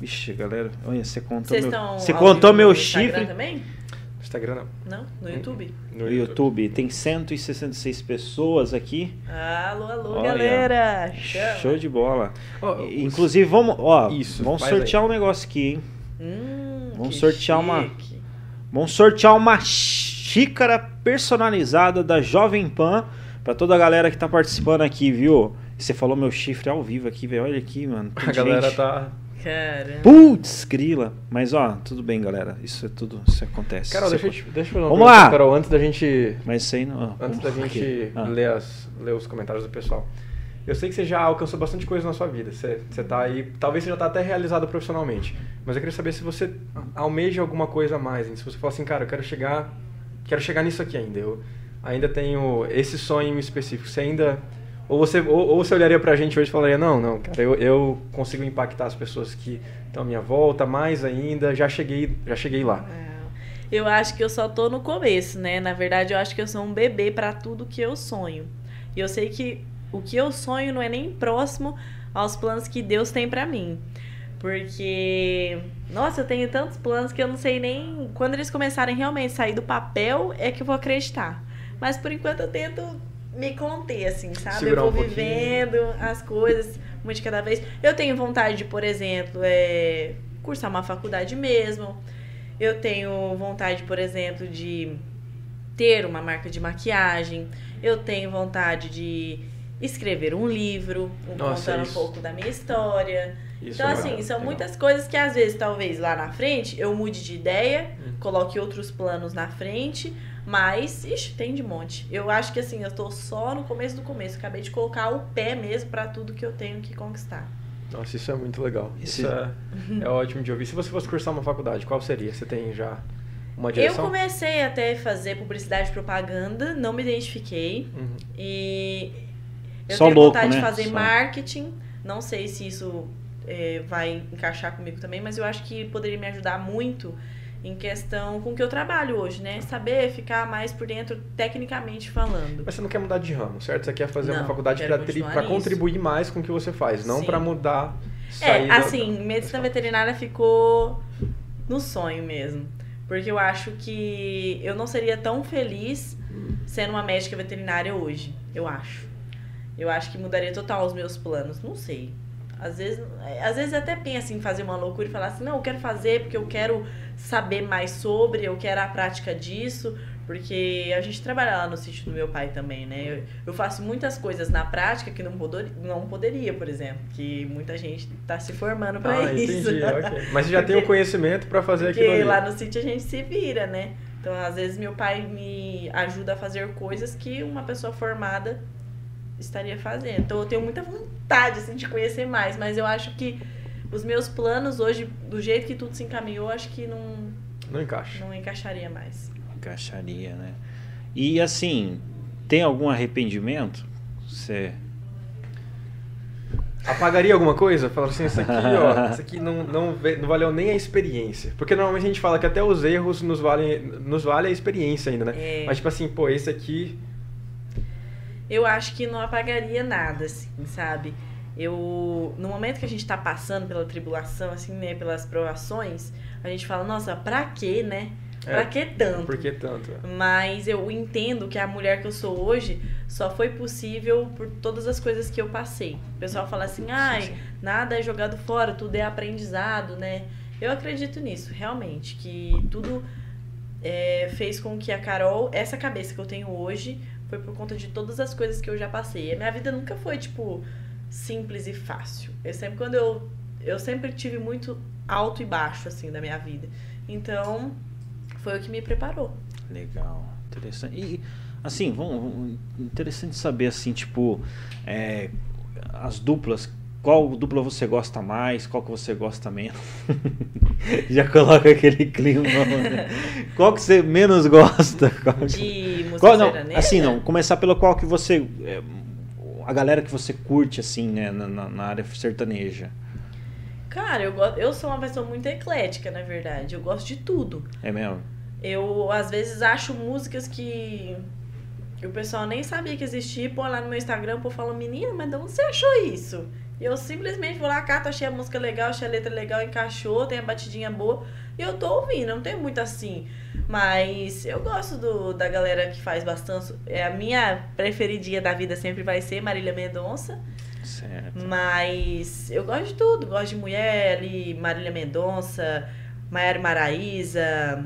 Vixe, galera. Olha, você contou Vocês meu. estão. Você contou meu no Instagram chifre. também? Instagram não. Não? No YouTube? No YouTube. Tem 166 pessoas aqui. Alô, alô, Olha. galera! Chama. Show de bola. E- Inclusive, vamos, ó, Isso, vamos sortear um negócio aqui, hein? Hum, Vamos que sortear uma- chique. Vamos sortear uma xícara personalizada da Jovem Pan pra toda a galera que tá participando aqui, viu? Você falou meu chifre ao vivo aqui, velho. Olha aqui, mano. tem A galera gente. tá. Caramba. Putz, grila. Mas ó, tudo bem, galera. Isso é tudo, isso acontece. Carol, Você deixa eu, te, deixa eu fazer uma Vamos pergunta, lá. Carol, antes da gente. Mas isso aí não. Antes da gente. Ah. ler, as, ler os comentários do pessoal. Eu sei que você já alcançou bastante coisa na sua vida. Você, você tá aí. Talvez você já tá até realizado profissionalmente. Mas eu queria saber se você almeja alguma coisa a mais. hein? Se você fala assim, cara, eu quero chegar. Quero chegar nisso aqui ainda. Eu ainda tenho esse sonho específico. Você ainda. Ou você, ou, ou você olharia pra gente hoje e falaria, não, não, cara, eu, eu consigo impactar as pessoas que estão à minha volta, mais ainda, já cheguei, já cheguei lá. Eu acho que eu só tô no começo, né? Na verdade, eu acho que eu sou um bebê pra tudo que eu sonho. E eu sei que o que eu sonho não é nem próximo aos planos que Deus tem pra mim. Porque, nossa, eu tenho tantos planos que eu não sei nem. Quando eles começarem realmente a sair do papel, é que eu vou acreditar. Mas por enquanto eu tento me conter, assim, sabe? Segurar eu um vou pouquinho. vivendo as coisas, uma de cada vez. Eu tenho vontade de, por exemplo, é, cursar uma faculdade mesmo. Eu tenho vontade, por exemplo, de ter uma marca de maquiagem. Eu tenho vontade de escrever um livro, Nossa, contando um pouco da minha história. Isso então, é assim, são legal. muitas coisas que às vezes, talvez lá na frente, eu mude de ideia, Hum. coloque outros planos na frente, mas, ixi, tem de monte. Eu acho que assim, eu tô só no começo do começo. Acabei de colocar o pé mesmo pra tudo que eu tenho que conquistar. Nossa, isso é muito legal. Esse- Isso é, (laughs) é ótimo de ouvir. Se você fosse cursar uma faculdade, qual seria? Você tem já uma Eu direção? comecei até a fazer publicidade e propaganda, não me identifiquei. Uhum. E eu Só tenho louco, vontade né? de fazer Só. marketing. Não sei se isso é, vai encaixar comigo também, mas eu acho que poderia me ajudar muito em questão com o que eu trabalho hoje, né? Saber ficar mais por dentro tecnicamente falando. Mas você não quer mudar de ramo, certo? Você quer fazer uma Não, faculdade quero para contribuir mais com o que você faz, não para mudar. É, assim, da- medicina veterinária ficou no sonho mesmo. Porque eu acho que eu não seria tão feliz sendo uma médica veterinária hoje. Eu acho. Eu acho que mudaria total os meus planos. Não sei. Às vezes, às vezes até penso em fazer uma loucura e falar assim, não, eu quero fazer porque eu quero saber mais sobre, eu quero a prática disso, Porque a gente trabalha lá no sítio do meu pai também, né? Eu, eu faço muitas coisas na prática que não, poder, não poderia, por exemplo. Que muita gente está se formando para Ah, (laughs) isso. entendi, ok. Mas você já tem o conhecimento para fazer aquilo Porque ali. lá no sítio a gente se vira, né? Então, às vezes, meu pai me ajuda a fazer coisas que uma pessoa formada estaria fazendo. Então, eu tenho muita vontade, assim, de conhecer mais. Mas eu acho que os meus planos hoje, do jeito que tudo se encaminhou, acho que não, Não encaixa. não encaixaria mais. Encaixaria, né? E assim, tem algum arrependimento? Você. Apagaria alguma coisa? Fala assim, isso aqui, ó, (laughs) isso aqui não, não, não valeu nem a experiência. Porque normalmente a gente fala que até os erros nos valem, nos vale a experiência ainda, né? É. Mas tipo assim, pô, esse aqui. Eu acho que não apagaria nada, assim, sabe? Eu, no momento que a gente tá passando pela tribulação, assim, né, pelas provações, a gente fala, nossa, pra quê, né? Pra É, que tanto? Por que tanto? Mas eu entendo que a mulher que eu sou hoje só foi possível por todas as coisas que eu passei. O pessoal fala assim, ai, nada é jogado fora, tudo é aprendizado, né? Eu acredito nisso, realmente, que tudo é, fez com que a Carol, essa cabeça que eu tenho hoje, foi por conta de todas as coisas que eu já passei. A minha vida nunca foi, tipo, simples e fácil. Eu sempre, quando eu. Eu sempre tive muito alto e baixo, assim, da minha vida. Então, foi o que me preparou. Legal, interessante. E assim, vamos, interessante saber assim, tipo, é, as duplas. Qual dupla você gosta mais? Qual que você gosta menos? (laughs) Já coloca aquele clima. né? Qual que você menos gosta? (laughs) Qual De música Qual, não, sertaneja? assim não, começar pelo qual que você é, a galera que você curte assim, né, na, na- área sertaneja. Cara, eu, gosto, eu sou uma pessoa muito eclética, na verdade. Eu gosto de tudo. É mesmo? Eu, às vezes, acho músicas que o pessoal nem sabia que existia. Pô, lá no meu Instagram, povo fala, menina, mas de onde você achou isso? E eu simplesmente vou lá, cato, achei a música legal, achei a letra legal, encaixou, tem a batidinha boa. E eu tô ouvindo, não tem muito assim. Mas eu gosto do, da galera que faz bastante. É, a minha preferidinha da vida sempre vai ser Marília Mendonça. Certo. Mas eu gosto de tudo. Gosto de mulher Marília Mendonça, Maiara Maraíza,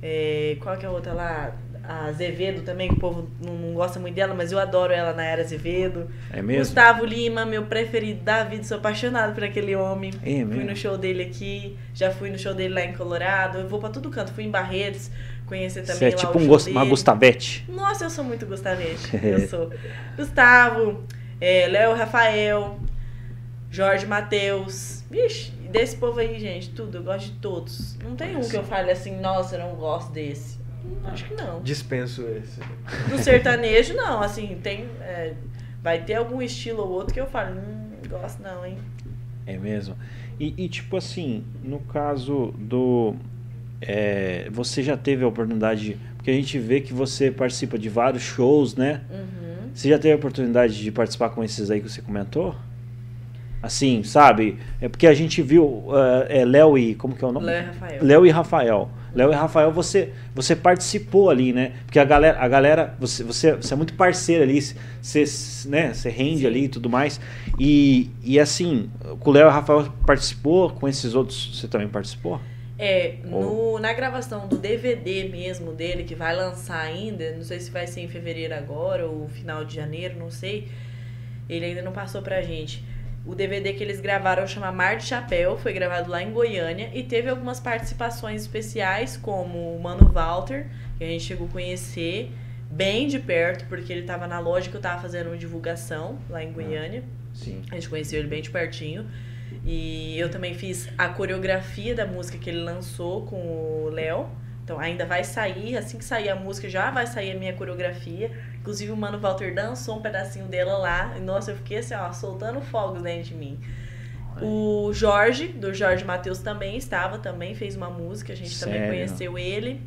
é, qual que é a outra lá? A Azevedo também, que o povo não, gosta muito dela, mas eu adoro ela na era Azevedo. É mesmo? Gustavo Lima, meu preferido da vida, sou apaixonado por aquele homem. É Fui mesmo? no show dele aqui, já fui no show dele lá em Colorado. Eu vou pra todo canto, fui em Barretos, conhecer também Você é lá tipo o um show Gus- uma. Gustavete. Nossa, eu sou muito Gustavete. (laughs) Eu sou. Gustavo, é, Léo Rafael, Jorge Matheus. Vixe, desse povo aí, gente, tudo. Eu gosto de todos. Não tem um que eu fale assim, nossa, eu não gosto desse. Acho que não. Dispenso esse. Do sertanejo, não. Assim, tem. é, vai ter algum estilo ou outro que eu falo, hum, não gosto não, hein? É mesmo? E, e, tipo assim, no caso do. é, você já teve a oportunidade. Porque a gente vê que você participa de vários shows, né? Uhum. Você já teve a oportunidade de participar com esses aí que você comentou? Assim, sabe? É porque a gente viu é, é, Léo e. Como que é o nome? Léo e Rafael. Léo e Rafael. Léo e Rafael, você, você participou ali, né? Porque a galera, a galera você, você, você é muito parceiro ali, você, né? você rende ali e tudo mais. E, e assim, com o Léo e Rafael participou, com esses outros você também participou? É, no, na gravação do DVD mesmo dele, que vai lançar ainda, não sei se vai ser em fevereiro agora ou final de janeiro, não sei. Ele ainda não passou pra gente. O DVD que eles gravaram chama Mar de Chapéu, foi gravado lá em Goiânia e teve algumas participações especiais, como o Mano Walter, que a gente chegou a conhecer bem de perto, porque ele tava na loja que eu tava fazendo uma divulgação lá em Goiânia. Sim. A gente conheceu ele bem de pertinho. E eu também fiz a coreografia da música que ele lançou com o Léo. Então ainda vai sair, assim que sair a música, já vai sair a minha coreografia. Inclusive o Mano Walter dançou um pedacinho dela lá. E nossa, eu fiquei assim, ó, soltando fogos dentro de mim. O Jorge, do Jorge Matheus, também estava, também fez uma música, a gente também Sério? conheceu ele.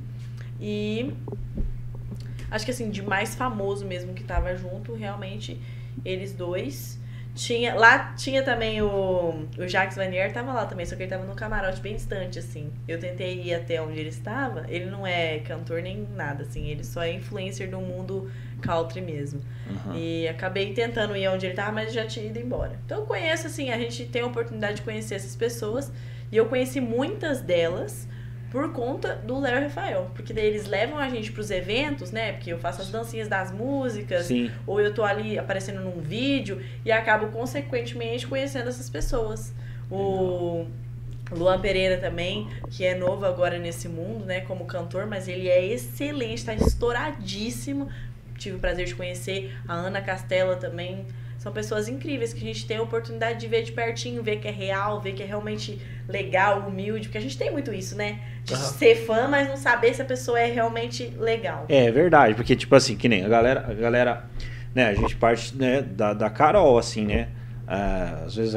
E acho que assim, de mais famoso mesmo que tava junto, realmente, eles dois. Tinha, lá tinha também o, o Jacques Vanier, tava lá também, só que ele tava no camarote bem distante, assim. Eu tentei ir até onde ele estava, ele não é cantor nem nada, assim, ele só é influencer do mundo country mesmo. Aham. E acabei tentando ir onde ele tava, mas já tinha ido embora. Então eu conheço, assim, a gente tem a oportunidade de conhecer essas pessoas. E eu conheci muitas delas por conta do Léo Rafael. Porque daí eles levam a gente pros eventos, né? Porque eu faço as dancinhas das músicas, Sim. ou eu tô ali aparecendo num vídeo e acabo consequentemente conhecendo essas pessoas. O Luan Pereira também, que é novo agora nesse mundo, né, como cantor, mas ele é excelente, tá estouradíssimo. Tive o prazer de conhecer a Ana Castela também. São pessoas incríveis que a gente tem a oportunidade de ver de pertinho, ver que é real, ver que é realmente legal, humilde, porque a gente tem muito isso, né? De Aham. ser fã, mas não saber se a pessoa é realmente legal. É verdade, porque, tipo assim, que nem a galera, a galera, né, a gente parte né, da, da Carol, assim, né? Ah, às vezes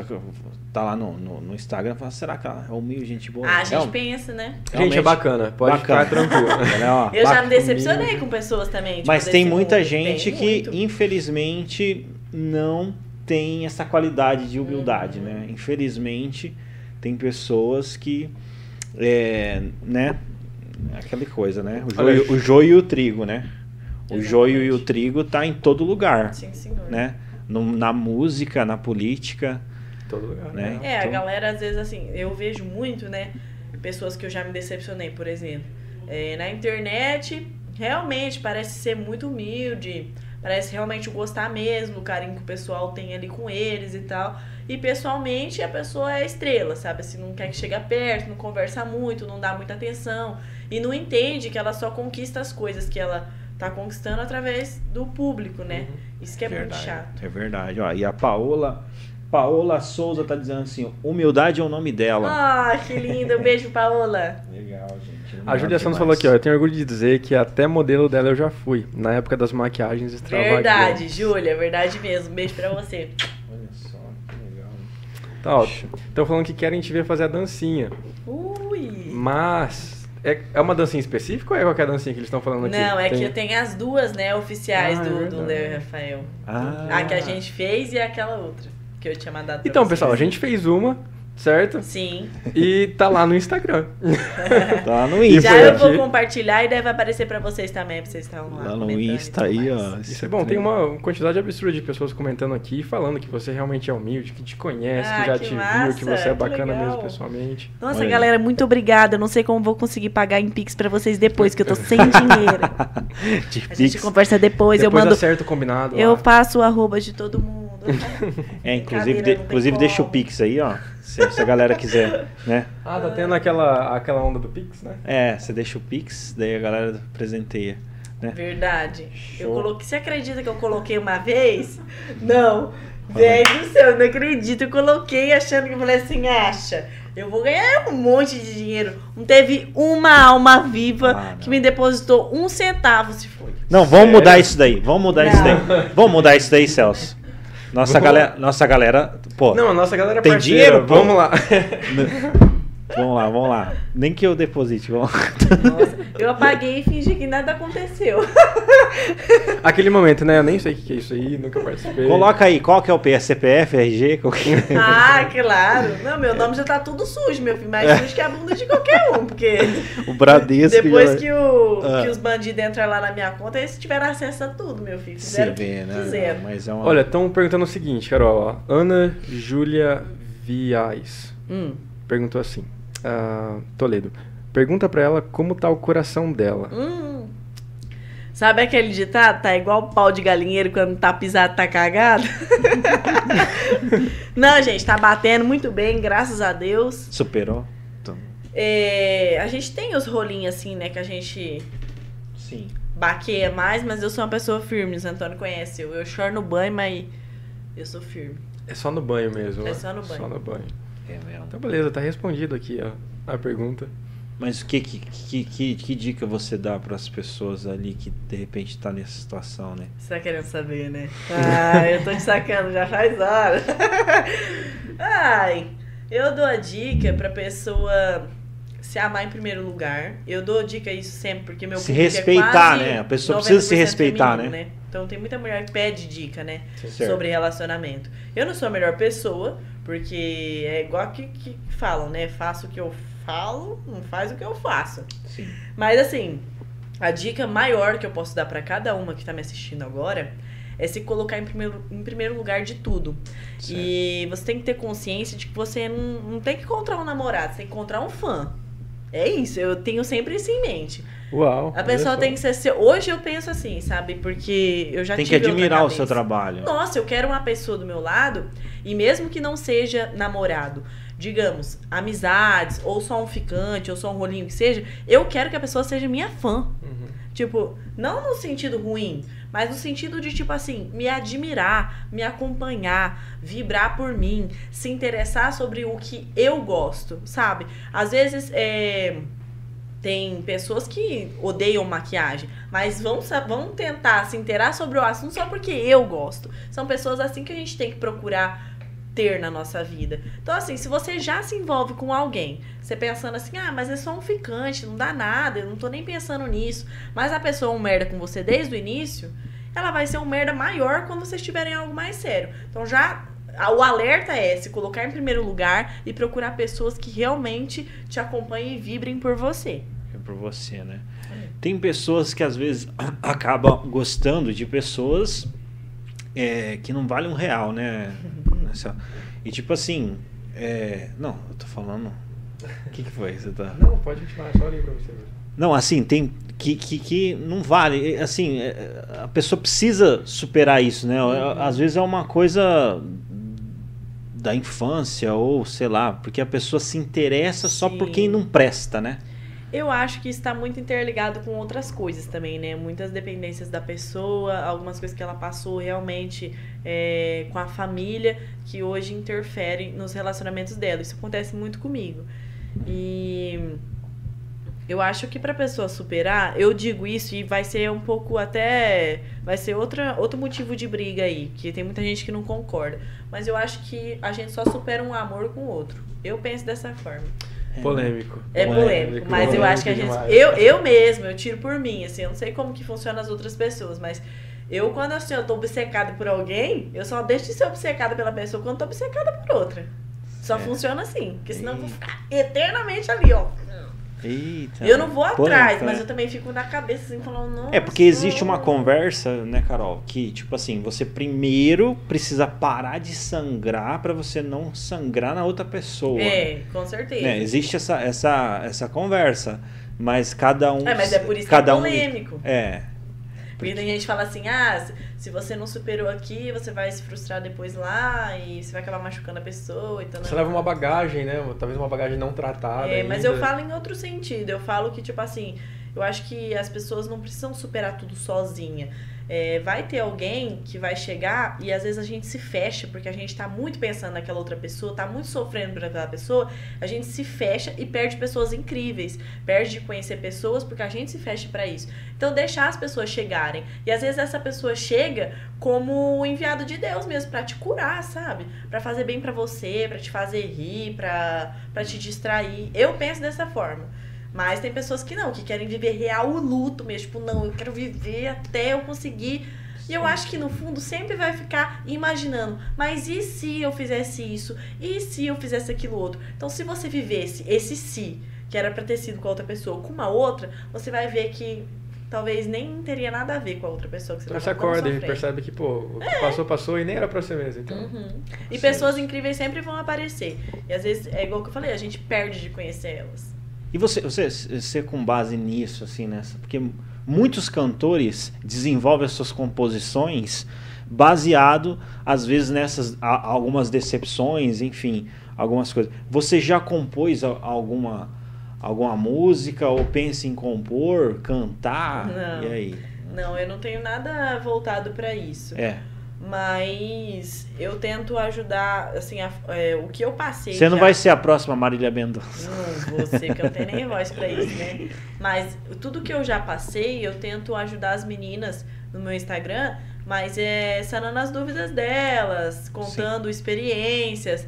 tá lá no, no, no Instagram e fala, será que ela é humilde, gente boa? Ah, a gente Real- pensa, né? Gente, é bacana. Pode bacana. ficar tranquilo. (laughs) Ela é uma Eu já me decepcionei com pessoas também. tipo, Mas tem muita gente Tem que, muito. infelizmente, não tem essa qualidade de humildade, Uhum. né? Infelizmente, tem pessoas que, é, né? Aquela coisa, né? O joio, o joio e o trigo, né? O Exatamente. joio e o trigo tá em todo lugar, Sim, senhor. né? No- na música, na política, Todo lugar. Né? É, a Então- galera às vezes assim, eu vejo muito, né? Pessoas que eu já me decepcionei, por exemplo. É, na internet, realmente parece ser muito humilde, parece realmente gostar mesmo do carinho que o pessoal tem ali com eles e tal. E pessoalmente a pessoa é estrela, sabe? Assim, não quer que chegue perto, não conversa muito, não dá muita atenção. E não entende que ela só conquista as coisas que ela tá conquistando através do público, né? Isso que é muito verdade. chato. É verdade. Ó, e a Paola, Paola Souza tá dizendo assim: humildade é o nome dela. Ah, que lindo. Beijo, Paola. Legal, gente. A Júlia Santos falou aqui, ó, eu tenho orgulho de dizer que até modelo dela eu já fui, na época das maquiagens extravagantes. Verdade, Júlia, verdade mesmo. Beijo pra você. Olha só, que legal. Tá, ó, estão falando que querem te ver fazer a dancinha, Ui. mas é, é uma dancinha específica ou é qualquer dancinha que eles estão falando aqui? Não, é Tem- que tem as duas, né, oficiais Ah, é do. Léo e Rafael. Ah. A que a gente fez e aquela outra que eu tinha mandado pra Então, vocês. pessoal, a gente fez uma, certo? Sim. E tá lá no Instagram. (laughs) Tá no E Insta. Já eu vou compartilhar e deve aparecer pra vocês também, pra vocês estarem lá. Lá no Insta aí, ó. Isso é bom, tem uma quantidade absurda de pessoas comentando aqui, falando que você realmente é humilde, que te conhece, Ah, que já que te viu, massa, que você é bacana legal. mesmo pessoalmente. Nossa, Olha galera, muito obrigada. Eu não sei como vou conseguir pagar em Pix pra vocês depois, que eu tô sem dinheiro. (laughs) De A gente Pix. conversa depois, eu Depois mando. acerta o combinado Eu lá. passo o arroba de todo mundo. (laughs) É, inclusive, de- inclusive deixa o. Pix aí, ó. Se, se a galera quiser, né? Ah, tá tendo aquela, aquela onda do Pix, né? É, você deixa o Pix, daí a galera presenteia. Né? Verdade. Eu Show. coloquei. Você acredita que eu coloquei uma vez? (laughs) Não. Velho do céu, eu não acredito. Eu coloquei achando que eu falei assim, acha. Eu vou ganhar um monte de dinheiro. Não teve uma alma viva Ah, que me depositou um centavo se foi. Não, vamos Sério? mudar isso daí. Vamos mudar isso Não. daí. Vamos mudar isso daí, Celso. Nossa galera, nossa galera, pô. Não, a nossa galera é Tem parceira, dinheiro, pô? vamos lá. (laughs) Vamos lá, vamos lá. Nem que eu deposite, vamos. Nossa, eu apaguei e fingi que nada aconteceu. (laughs) Aquele momento, né? Eu nem sei o que é isso aí, nunca participei. Coloca aí, qual que é o PS, CPF, RG? qual que- (laughs) Ah, claro. Não, meu nome já tá tudo sujo, meu filho. Mais sujo que a bunda de qualquer um, porque. (laughs) o Bradesco. Depois que, o, Ah. que os bandidos entram lá na minha conta, eles tiveram acesso a tudo, meu filho. Você Fizeram o vê, né? quiseram. Mas é uma... Olha, estão perguntando o seguinte, Carol. ó. Ana Júlia Viais Hum. perguntou assim. Ah, Toledo, pergunta pra ela como tá o coração dela. Hum. Sabe aquele ditado? Tá igual pau de galinheiro quando tá pisado, tá cagado? (laughs) Não, gente, tá batendo muito bem, graças a Deus. Superou? Então, É, a gente tem os rolinhos assim, né, que a gente sim. baqueia mais, mas eu sou uma pessoa firme, o Antônio conhece. Eu, eu choro no banho, mas eu sou firme. É só no banho mesmo. É né? só no banho. Só no banho. É mesmo. Então beleza, tá respondido aqui ó, a pergunta. Mas o que, que, que, que, que dica você dá para as pessoas ali que de repente tá nessa situação, né? Você tá querendo saber, né? Ah, eu tô te sacando já faz hora. (laughs) Ai, eu dou a dica pra pessoa se amar em primeiro lugar. Eu dou dica isso sempre, porque meu Se público respeitar, é quase né? A pessoa precisa se 90% respeitar, feminino, né? Então tem muita mulher que pede dica, né? Certo. Sobre relacionamento. Eu não sou a melhor pessoa, porque é igual que, que falam, né? Faço o que eu falo, não faz o que eu faço. Sim. Mas assim, a dica maior que eu posso dar pra cada uma que tá me assistindo agora é se colocar em primeiro, em primeiro lugar de tudo. Certo. E você tem que ter consciência de que você não, não tem que encontrar um namorado, você tem que encontrar um fã. É isso, eu tenho sempre isso em mente. Uau. A pessoa tem que ser seu. Hoje eu penso assim, sabe? Porque eu já Tem que admirar o seu trabalho. Nossa, eu quero uma pessoa do meu lado, e mesmo que não seja namorado, digamos, amizades, ou só um ficante, ou só um rolinho que seja, eu quero que a pessoa seja minha fã. Uhum. Tipo, não no sentido ruim, mas no sentido de, tipo assim, me admirar, me acompanhar, vibrar por mim, se interessar sobre o que eu gosto, sabe? Às vezes, é. Tem pessoas que odeiam maquiagem, mas vão, vão tentar se inteirar sobre o assunto só porque eu gosto. São pessoas assim que a gente tem que procurar ter na nossa vida. Então, assim, se você já se envolve com alguém, você pensando assim, ah, mas é só um ficante, não dá nada, eu não tô nem pensando nisso. Mas a pessoa é um merda com você desde o início, ela vai ser um merda maior quando vocês tiverem algo mais sério. Então já. O alerta é se colocar em primeiro lugar e procurar pessoas que realmente te acompanhem e vibrem por você. Por você, né? Tem pessoas que às vezes (coughs) acabam gostando de pessoas é, que não valem um real, né? (laughs) E tipo assim, é, não, eu tô falando. O que, que foi? Você tá. Não, pode continuar, só ali pra você. Não, assim, tem que, que, que não vale. Assim, é, a pessoa precisa superar isso, né? Às vezes é uma coisa da infância, ou sei lá, porque a pessoa se interessa só por Sim. quem não presta, né? Eu acho que está muito interligado com outras coisas também, né? Muitas dependências da pessoa, algumas coisas que ela passou realmente é, com a família, que hoje interferem nos relacionamentos dela. Isso acontece muito comigo. E eu acho que pra pessoa superar, eu digo isso e vai ser um pouco até. Vai ser outra, outro motivo de briga aí, que tem muita gente que não concorda. Mas eu acho que a gente só supera um amor com o outro. Eu penso dessa forma. Polêmico. É polêmico, Polêmico, mas eu acho que a gente. demais. Eu, eu mesmo, eu tiro por mim, assim, eu não sei como que funciona as outras pessoas, mas eu, quando assim, eu tô obcecada por alguém, eu só deixo de ser obcecada pela pessoa quando tô obcecada por outra. Só É. funciona assim, porque senão eu vou ficar eternamente ali, ó. Eita. Eu não vou atrás, polêmica, mas né? eu também fico na cabeça assim, falando, não. É porque existe uma conversa, né, Carol, que tipo assim, você primeiro precisa parar de sangrar pra você não sangrar na outra pessoa. É, com certeza. Né? Existe essa, essa, essa conversa, mas cada um. É, mas é por isso cada que é um polêmico. É. Porque tem gente que fala assim, ah, se- você não superou aqui, você vai se frustrar depois lá e você vai acabar machucando a pessoa e tal. Você leva uma bagagem, né? Talvez uma bagagem não tratada. É, mas ainda. eu falo em outro sentido. Eu falo que, tipo assim, eu acho que as pessoas não precisam superar tudo sozinha. É, vai ter alguém que vai chegar e às vezes a gente se fecha, porque a gente tá muito pensando naquela outra pessoa, tá muito sofrendo por aquela pessoa, a gente se fecha e perde pessoas incríveis. Perde de conhecer pessoas porque a gente se fecha pra isso. Então deixar as pessoas chegarem. E às vezes essa pessoa chega como o enviado de Deus mesmo pra te curar, sabe? Pra fazer bem pra você, pra te fazer rir, pra para te distrair. Eu penso dessa forma. Mas tem pessoas que não, que querem viver real o luto mesmo. Tipo, não, eu quero viver até eu conseguir. E eu acho que no fundo sempre vai ficar imaginando, mas e se eu fizesse isso? E se eu fizesse aquilo outro? Então, se você vivesse esse se, que era pra ter sido com a outra pessoa, com uma outra, você vai ver que talvez nem teria nada a ver com a outra pessoa que você você acorda e percebe que, pô, o que passou, passou e nem era pra ser mesmo. Então, Uhum. E Sim. pessoas incríveis sempre vão aparecer. E às vezes, é igual que eu falei, a gente perde de conhecer elas. E você, você, você com base nisso, assim, nessa. Porque muitos cantores desenvolvem as suas composições baseado, às vezes, nessas algumas decepções, enfim, algumas coisas. Você já compôs alguma, alguma música ou pensa em compor, cantar? Não. E aí? Não, eu não tenho nada voltado pra isso. É. Mas eu tento ajudar, assim, a- é, o que eu passei. Você não já- vai ser a próxima Marília Mendonça. Não vou ser, porque eu não tenho nem voz pra isso, né? Mas tudo que eu já passei, eu tento ajudar as meninas no meu Instagram, mas é sanando as dúvidas delas, contando experiências,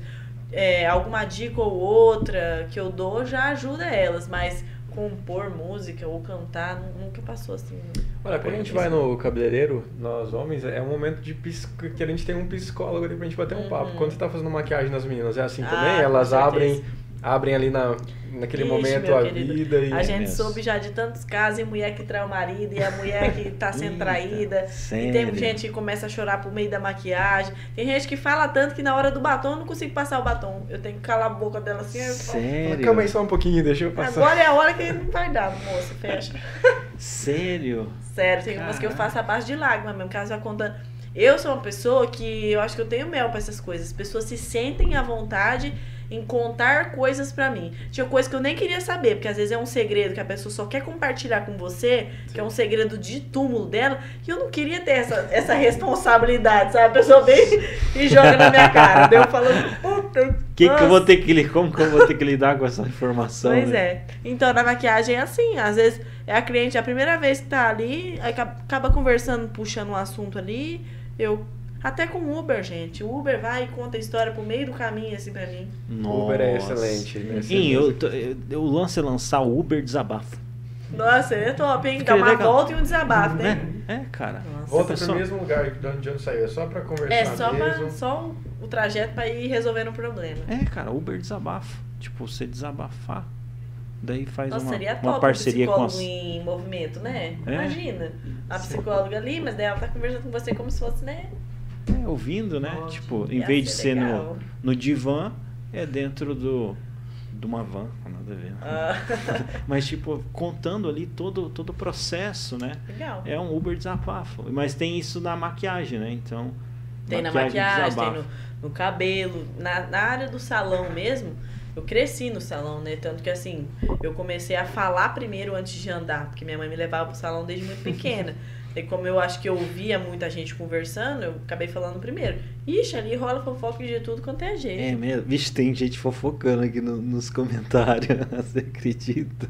é, alguma dica ou outra que eu dou já ajuda elas, mas compor música ou cantar nu- nunca passou assim. Olha, quando a gente vai no cabeleireiro, nós homens, é um momento de psico, que a gente tem um psicólogo ali pra gente bater um Uhum. papo. Quando você tá fazendo maquiagem nas meninas, é assim Ah, também? com Elas abrem abrem ali na, naquele Ixi, momento a querido, vida e... A gente soube já de tantos casos e mulher que trai o marido e a mulher que tá sendo traída. E sério? tem gente que começa a chorar por meio da maquiagem. Tem gente que fala tanto que na hora do batom eu não consigo passar o batom. Eu tenho que calar a boca dela assim. eu falo, Sério? Calma aí só um pouquinho, deixa eu passar. Agora é a hora que não vai dar, moça, fecha. (laughs) Sério? Sério, tem umas que eu faço a base de lágrimas mesmo. Caso a conta. Eu sou uma pessoa que eu acho que eu tenho mel pra essas coisas. As pessoas se sentem à vontade em contar coisas pra mim. Tinha coisa que eu nem queria saber, porque às vezes é um segredo que a pessoa só quer compartilhar com você, que é um segredo de túmulo dela, que eu não queria ter essa, essa responsabilidade, sabe? A pessoa vem e joga na minha cara. Daí eu falo, puta. Que, que eu vou ter que Como que eu vou ter que lidar com essa informação? Pois né? é. Então, na maquiagem é assim. Às vezes é a cliente a primeira vez que tá ali, acaba conversando, puxando um assunto ali. Eu. Até com o Uber, gente. O Uber vai e conta a história pro meio do caminho, assim, pra mim. Nossa. Uber é excelente. Né? Sim, eu, eu, eu lance é lançar o Uber desabafo. Nossa, é top, hein? Dá uma legal. volta e um desabafo, né? É, é, cara. Nossa. Volta pro mesmo lugar de onde, de onde saiu, é só pra conversar É só, pra, mesmo. só o, o trajeto pra ir resolvendo o problema. É, cara, Uber desabafo. Tipo, você desabafar. Daí faz Nossa, uma, seria top uma parceria um com psicólogo as. em movimento, né? É. Imagina. A psicóloga ali, mas daí ela tá conversando com você como se fosse, né? É, ouvindo, né? Ótimo. Tipo, em Ia vez de ser no, no divã, é dentro do de uma van, nada a ver. Ah, (laughs) Mas, tipo, contando ali todo, todo o processo, né? legal. É um Uber desabafo. Mas tem isso na maquiagem, né? Então. Tem na maquiagem, tem no, no cabelo, na, na área do salão mesmo. Eu cresci no salão, né? Tanto que assim, eu comecei a falar primeiro antes de andar, porque minha mãe me levava pro salão desde muito pequena. (laughs) E como eu acho que eu ouvia muita gente conversando, eu acabei falando primeiro. Ixi, ali rola fofoca de tudo quanto é jeito. É mesmo. Vixe, tem gente fofocando aqui no- nos comentários. (laughs) Você acredita?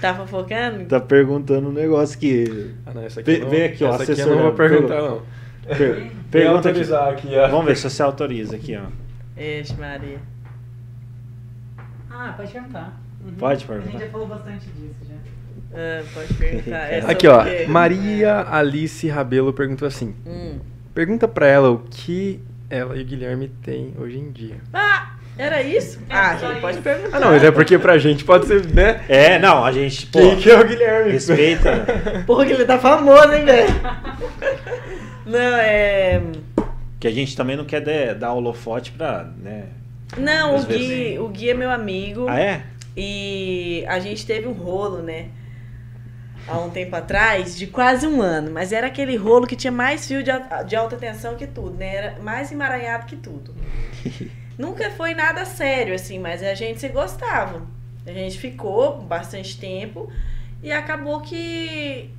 Tá fofocando? Tá perguntando um negócio que. Ah, não, essa aqui não, vem aqui, ó, essa aqui eu não vou perguntar, pergunta. não. Per- Vem pergunta aqui. autorizar aqui, ó. Vamos ver se você autoriza aqui, ó. Ixi, Maria. Ah, pode perguntar. Uhum. Pode A perguntar. gente já falou bastante disso já. Ah, pode perguntar. É Aqui, ó. Maria Alice Rabelo perguntou assim: Hum. Pergunta pra ela o que ela e o Guilherme têm hoje em dia. Ah, era isso? É, Ah, só gente, pode perguntar. Ah, não, mas é porque pra gente pode ser, né? É, não, a gente, pô, Quem que é o Guilherme? respeita. (laughs) Porra, que ele tá famoso, hein, velho? Não, é. Que a gente também não quer dar, dar holofote pra, né? Não, o Gui, o Gui é meu amigo. Ah, é? E a gente teve um rolo, né? Há um tempo atrás, de quase um ano. Mas era aquele rolo que tinha mais fio de, de alta tensão que tudo, né? Era mais emaranhado que tudo. (laughs) Nunca foi nada sério, assim, mas a gente se gostava. A gente ficou bastante tempo e acabou que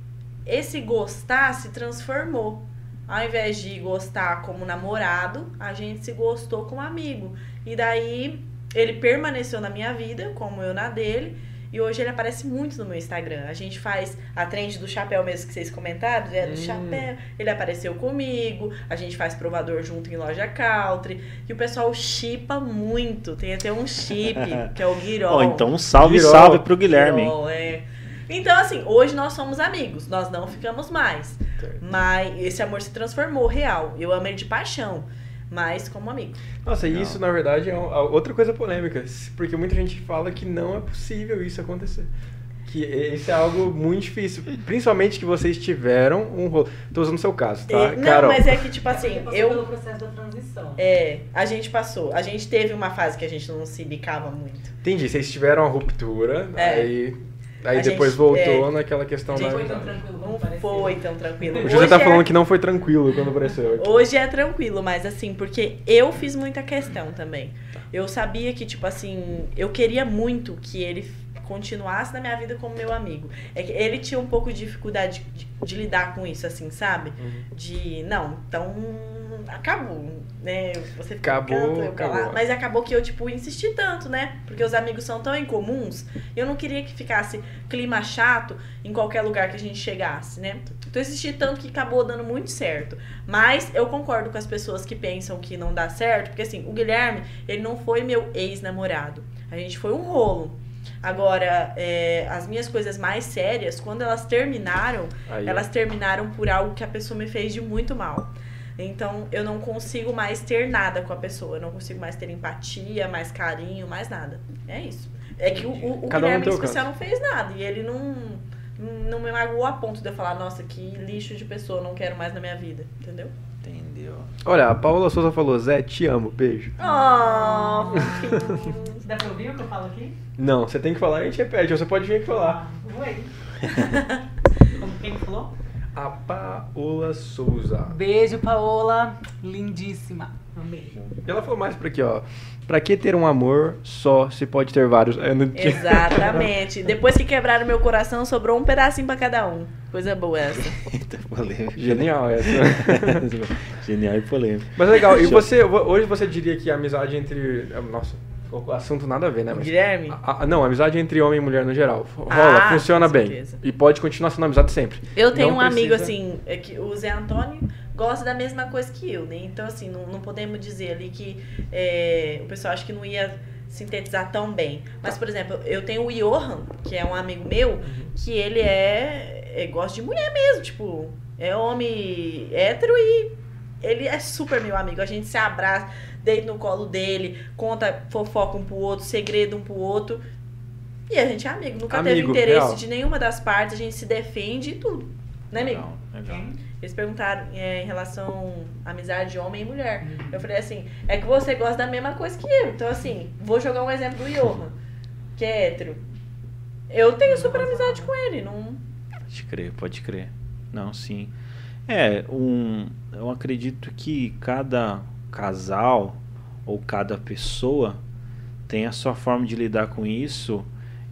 esse gostar se transformou. Ao invés de gostar como namorado, a gente se gostou como amigo. E daí ele permaneceu na minha vida, como eu na dele. E hoje ele aparece muito no meu Instagram. A gente faz a trend do chapéu mesmo que vocês comentaram, é do Hum. chapéu. Ele apareceu comigo. A gente faz provador junto em loja country. E o pessoal chipa muito. Tem até um chip, (laughs) que é o Guirol. Ó, então um salve, Virou. salve pro Guilherme. Guirol, é. Então, assim, hoje nós somos amigos. Nós não ficamos mais. Mas esse amor se transformou real. Eu amo ele de paixão. Mas como amigo. Nossa, e isso na verdade é a- outra coisa polêmica, porque muita gente fala que não é possível isso acontecer. Que isso é algo muito difícil, principalmente que vocês tiveram um rolo. Tô usando o seu caso, tá? É, não, Carol. mas é que, tipo assim, Você passou eu. pelo processo da transição. É, a gente passou. A gente teve uma fase que a gente não se bicava muito. Entendi, vocês tiveram uma ruptura, É. aí, aí A depois gente- voltou é. naquela questão A gente da Foi tão tranquilo Não pareceu. foi tão tranquilo. O José Hoje tá é- falando que não foi tranquilo quando apareceu aqui. Hoje é tranquilo, mas assim, porque eu fiz muita questão também. Eu sabia que, tipo assim, eu queria muito que ele continuasse na minha vida como meu amigo. É que ele tinha um pouco de dificuldade de, de lidar com isso, assim, sabe? Uhum. De, não, então acabou, né? Você fica Acabou, canto, eu pra lá. acabou. Mas acabou que eu, tipo, insisti tanto, né? Porque os amigos são tão incomuns. Eu não queria que ficasse clima chato em qualquer lugar que a gente chegasse, né? Então eu insisti tanto que acabou dando muito certo. Mas eu concordo com as pessoas que pensam que não dá certo, porque assim, o Guilherme, ele não foi meu ex-namorado. A gente foi um rolo. Agora, é, as minhas coisas mais sérias, quando elas terminaram, Aí, elas terminaram por algo que a pessoa me fez de muito mal. Então eu não consigo mais ter nada com a pessoa. Eu não consigo mais ter empatia, mais carinho, mais nada. É isso. É que o, o, o Cada um Guilherme teu especial não fez nada. E ele não, não me magoou a ponto de eu falar, nossa, que lixo de pessoa, não quero mais na minha vida. Entendeu? Entendeu? Olha, a Paula Souza falou, Zé, te amo, beijo. Oh. Dá pra ouvir o que eu falo aqui? Não, você tem que falar e a gente repete, você pode vir aqui falar. Ah, (laughs) Oi. Como quem falou? A Paola Souza. Beijo, Paola. Lindíssima. Amei. E ela falou mais por aqui, ó. Pra que ter um amor só se pode ter vários? Eu não tinha- Exatamente. Depois que quebraram meu coração, sobrou um pedacinho pra cada um. Coisa boa essa. (laughs) Eita, polêmico. Genial essa. (laughs) Genial e polêmico. Mas legal. E você, hoje você diria que a amizade entre. Nossa, o assunto nada a ver, né? Mas- Guilherme? A- a- não, amizade entre homem e mulher no geral. Rola, Ah, funciona bem. E pode continuar sendo amizade sempre. Eu tenho Não um amigo, precisa- assim, é que o Zé Antônio gosta da mesma coisa que eu, né? Então, assim, não, não podemos dizer ali que é, o pessoal acha que não ia sintetizar tão bem. Mas, por exemplo, eu tenho o Johan, que é um amigo meu, que ele é, é gosta de mulher mesmo, tipo, é homem hétero e ele é super meu amigo. A gente se abraça, deita no colo dele, conta fofoca um pro outro, segredo um pro outro. E a gente é amigo, nunca teve Amigo, interesse real. de nenhuma das partes, a gente se defende e tudo. Né, amigo? Legal, legal. Eles perguntaram é, em relação à amizade de homem e mulher. Eu falei assim, é que você gosta da mesma coisa que eu. Então, assim, vou jogar um exemplo do Johan, que é hétero. Eu tenho super amizade com ele, não. Pode crer, pode crer. Não, sim. É, um, eu acredito que cada casal ou cada pessoa tem a sua forma de lidar com isso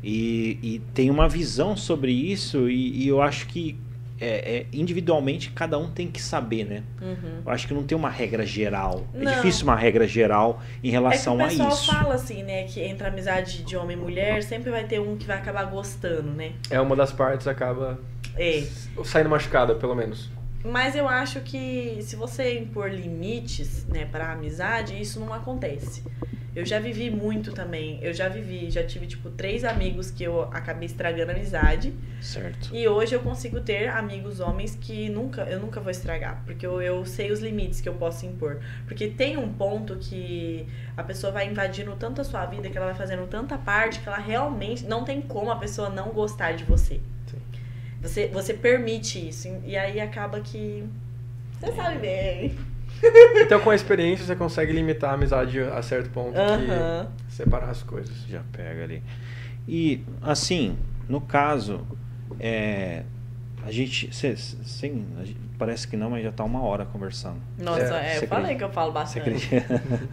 e, e tem uma visão sobre isso e, e eu acho que é, é, individualmente cada um tem que saber, né? Uhum. Eu acho que não tem uma regra geral. É Não. difícil uma regra geral em É que relação o a pessoal isso. fala assim, né, que entre a amizade de homem e mulher sempre vai ter um que vai acabar gostando, né? É uma das partes acaba É. saindo machucada, pelo menos. Mas eu acho que se você impor limites, né, para amizade, isso não acontece. Eu já vivi muito também. Eu já vivi, já tive tipo três amigos que eu acabei estragando a amizade. Certo. E hoje eu consigo ter amigos homens que nunca, eu nunca vou estragar, porque eu, eu sei os limites que eu posso impor. Porque tem um ponto que a pessoa vai invadindo tanto a sua vida, que ela vai fazendo tanta parte, que ela realmente não tem como a pessoa não gostar de você. Sim. Você, você permite isso, e aí acaba que. Você sabe bem. Então, com a experiência, você consegue limitar a amizade a certo ponto que separar as coisas. Já pega ali. E, assim, no caso, é, a gente, cê- sem, a gente- Parece que não, mas já tá uma hora conversando. Nossa, É, é, eu falei que eu falo Você bastante. acredita? (laughs)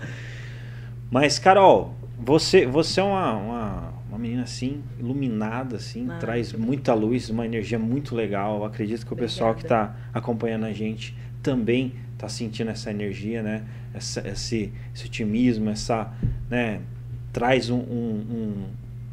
Mas, Carol, você, você é uma, uma, uma menina assim, iluminada, assim, Ah, traz muita luz, uma energia muito legal. Eu acredito que o pessoal que está acompanhando a gente também está sentindo essa energia, né? Essa, esse, esse otimismo, essa, né? Traz um, um,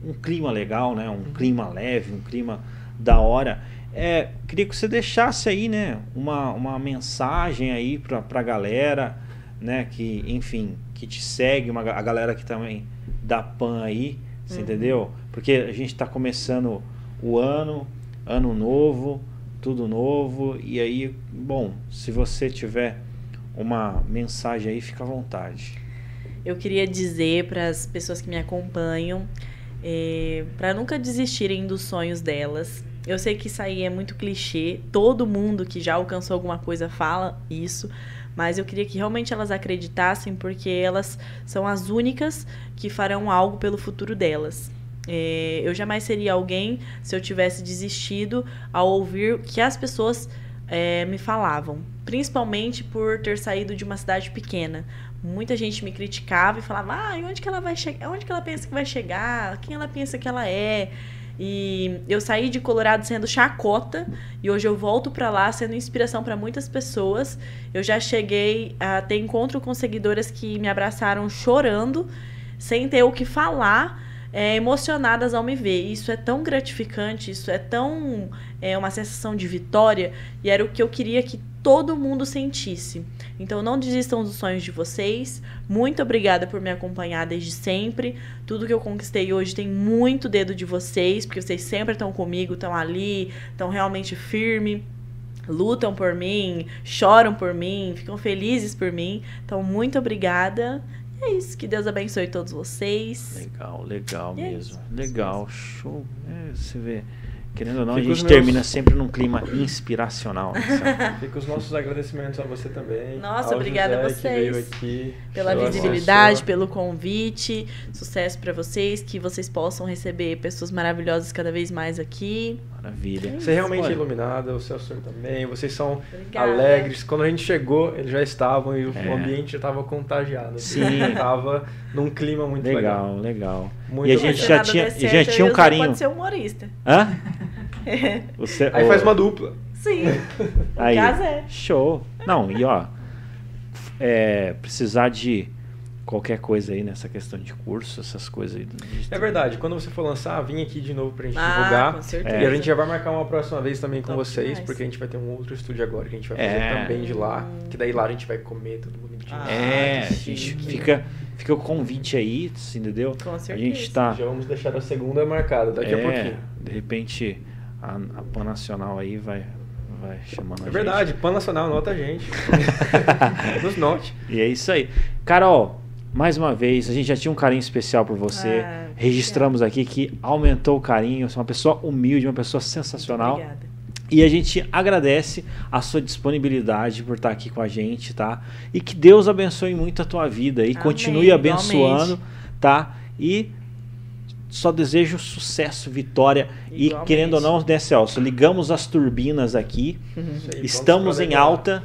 um, um clima legal, né? Um clima leve, um clima da hora. É, queria que você deixasse aí, né? Uma, uma mensagem aí para a galera, né? Que, enfim, que te segue, uma, a galera que também dá pan aí, você Uhum. entendeu? Porque a gente está começando o ano, ano novo, tudo novo, e aí, bom, se você tiver uma mensagem aí, fica à vontade. Eu queria dizer para as pessoas que me acompanham para nunca desistirem dos sonhos delas. Eu sei que isso aí é muito clichê, todo mundo que já alcançou alguma coisa fala isso, mas eu queria que realmente elas acreditassem, porque elas são as únicas que farão algo pelo futuro delas. É, eu jamais seria alguém se eu tivesse desistido ao ouvir que as pessoas é, me falavam, principalmente por ter saído de uma cidade pequena. Muita gente me criticava e falava: ah, onde que ela vai chegar? Onde que ela pensa que vai chegar? Quem ela pensa que ela é? E eu saí de Colorado sendo chacota e hoje eu volto pra lá sendo inspiração para muitas pessoas. Eu já cheguei a ter encontro com seguidoras que me abraçaram chorando, sem ter o que falar, é, emocionadas ao me ver. Isso é tão gratificante, isso é tão é uma sensação de vitória e era o que eu queria que todo mundo sentisse. Então não desistam dos sonhos de vocês. Muito obrigada por me acompanhar desde sempre. Tudo que eu conquistei hoje tem muito dedo de vocês, porque vocês sempre estão comigo, estão ali, estão realmente firme. lutam por mim, choram por mim, ficam felizes por mim. Então, muito obrigada. É isso. Que Deus abençoe todos vocês. Legal, legal E é mesmo. isso. Legal, show. É, você vê. Querendo ou não, a Fica gente os meus- termina sempre num clima inspiracional. né? (laughs) Fica os nossos agradecimentos a você também. Nossa, obrigada a José que veio vocês aqui, Pela visibilidade, assessora. pelo convite. Sucesso pra vocês. Que vocês possam receber pessoas maravilhosas cada vez mais aqui. Maravilha. Você é realmente Olha, iluminada, o Celso também. Vocês são Obrigada. alegres. Quando a gente chegou, eles já estavam e o É. ambiente já estava contagiado. Sim. (laughs) Estava num clima muito legal. Legal, legal. Muito e a gente Se já tinha, já certo, tinha um e carinho. Pode ser humorista. Hã? (laughs) Você- Aí ô, faz uma dupla. Sim. Aí, No caso é. show. Não, e ó, é, precisar de qualquer coisa aí nessa questão de curso, essas coisas aí. de- É verdade, quando você for lançar, vem aqui de novo pra gente Ah, divulgar. com certeza. E a gente já vai marcar uma próxima vez também com Top vocês, demais. porque a gente vai ter um outro estúdio agora que a gente vai fazer É. também de lá. Que daí lá a gente vai comer todo mundo de Ah, É, a gente fica, fica o convite aí, assim, entendeu? Com A certeza. gente tá. Já vamos deixar a segunda marcada daqui a é, pouquinho. De repente a, a Pan Nacional aí vai, vai chamando a É gente. verdade, Pan Nacional, nota a gente. (laughs) Nos note. E é isso aí. Carol, mais uma vez, a gente já tinha um carinho especial por você. Ah, Registramos aqui que aumentou o carinho. Você é uma pessoa humilde, uma pessoa sensacional. Obrigada. E a gente agradece a sua disponibilidade por estar aqui com a gente, tá? E que Deus abençoe muito a tua vida e Amém, continue abençoando, igualmente. tá? E só desejo sucesso, vitória. E Igualmente. querendo ou não, né, Celso? Ligamos as turbinas aqui, Isso aí, estamos em legal. alta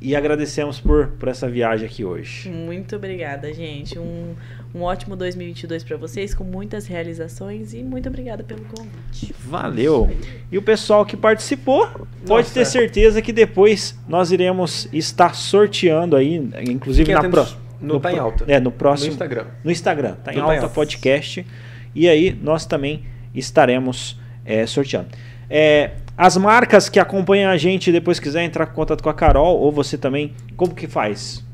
e agradecemos por, por essa viagem aqui hoje. Muito obrigada, gente. Um, um ótimo 2022 para vocês, com muitas realizações e muito obrigada pelo convite. Valeu! E o pessoal que participou, pode Nossa, ter é. certeza que depois nós iremos estar sorteando aí, inclusive Fiquem na atentos pro- no Tá em Alta. É, no próximo No Instagram. no Instagram, tá em Tá em alta Alta. podcast. E aí nós também estaremos é, sorteando. É, as marcas que acompanham a gente depois quiser entrar em contato com a Carol ou você também, como que faz?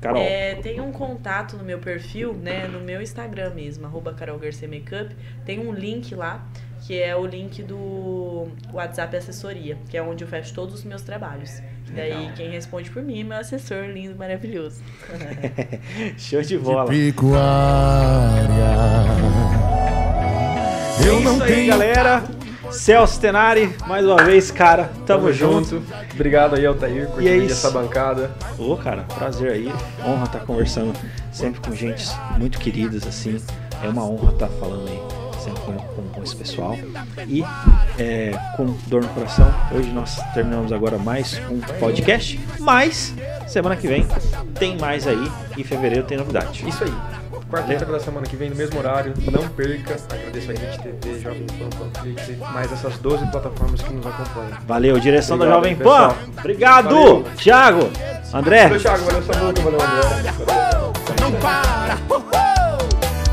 Carol. É, tem um contato no meu perfil, né, no meu Instagram mesmo, arroba Carol Garcia Makeup. Tem um link lá, que é o link do WhatsApp Assessoria, que é onde eu fecho todos os meus trabalhos. E daí quem responde por mim é meu assessor lindo, maravilhoso. (laughs) Show de bola. Eu é não aí, tenho galera. Celso Tenari, mais uma vez, cara. Tamo, junto. Obrigado aí, Altair, por é dividir isso. essa bancada. Ô, cara, prazer aí. Honra estar conversando sempre com gente muito queridas, assim. É uma honra estar falando aí sempre com, com, com esse pessoal. E é, com dor no coração, hoje nós terminamos agora mais um podcast. Mas semana que vem tem mais aí. Em fevereiro tem novidade. Isso aí. Quarta-feira da semana que vem, no mesmo horário. Não perca. Agradeço a Rede TV, Jovem Pan, Panflix e mais essas 12 plataformas que nos acompanham. Valeu, direção da Obrigado, Jovem pessoal. Pan. Obrigado, Valeu. Thiago, André. Valeu, Thiago. Valeu, Samuca. Valeu, André. Não para.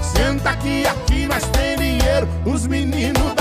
Senta aqui, aqui nós tem dinheiro. Os meninos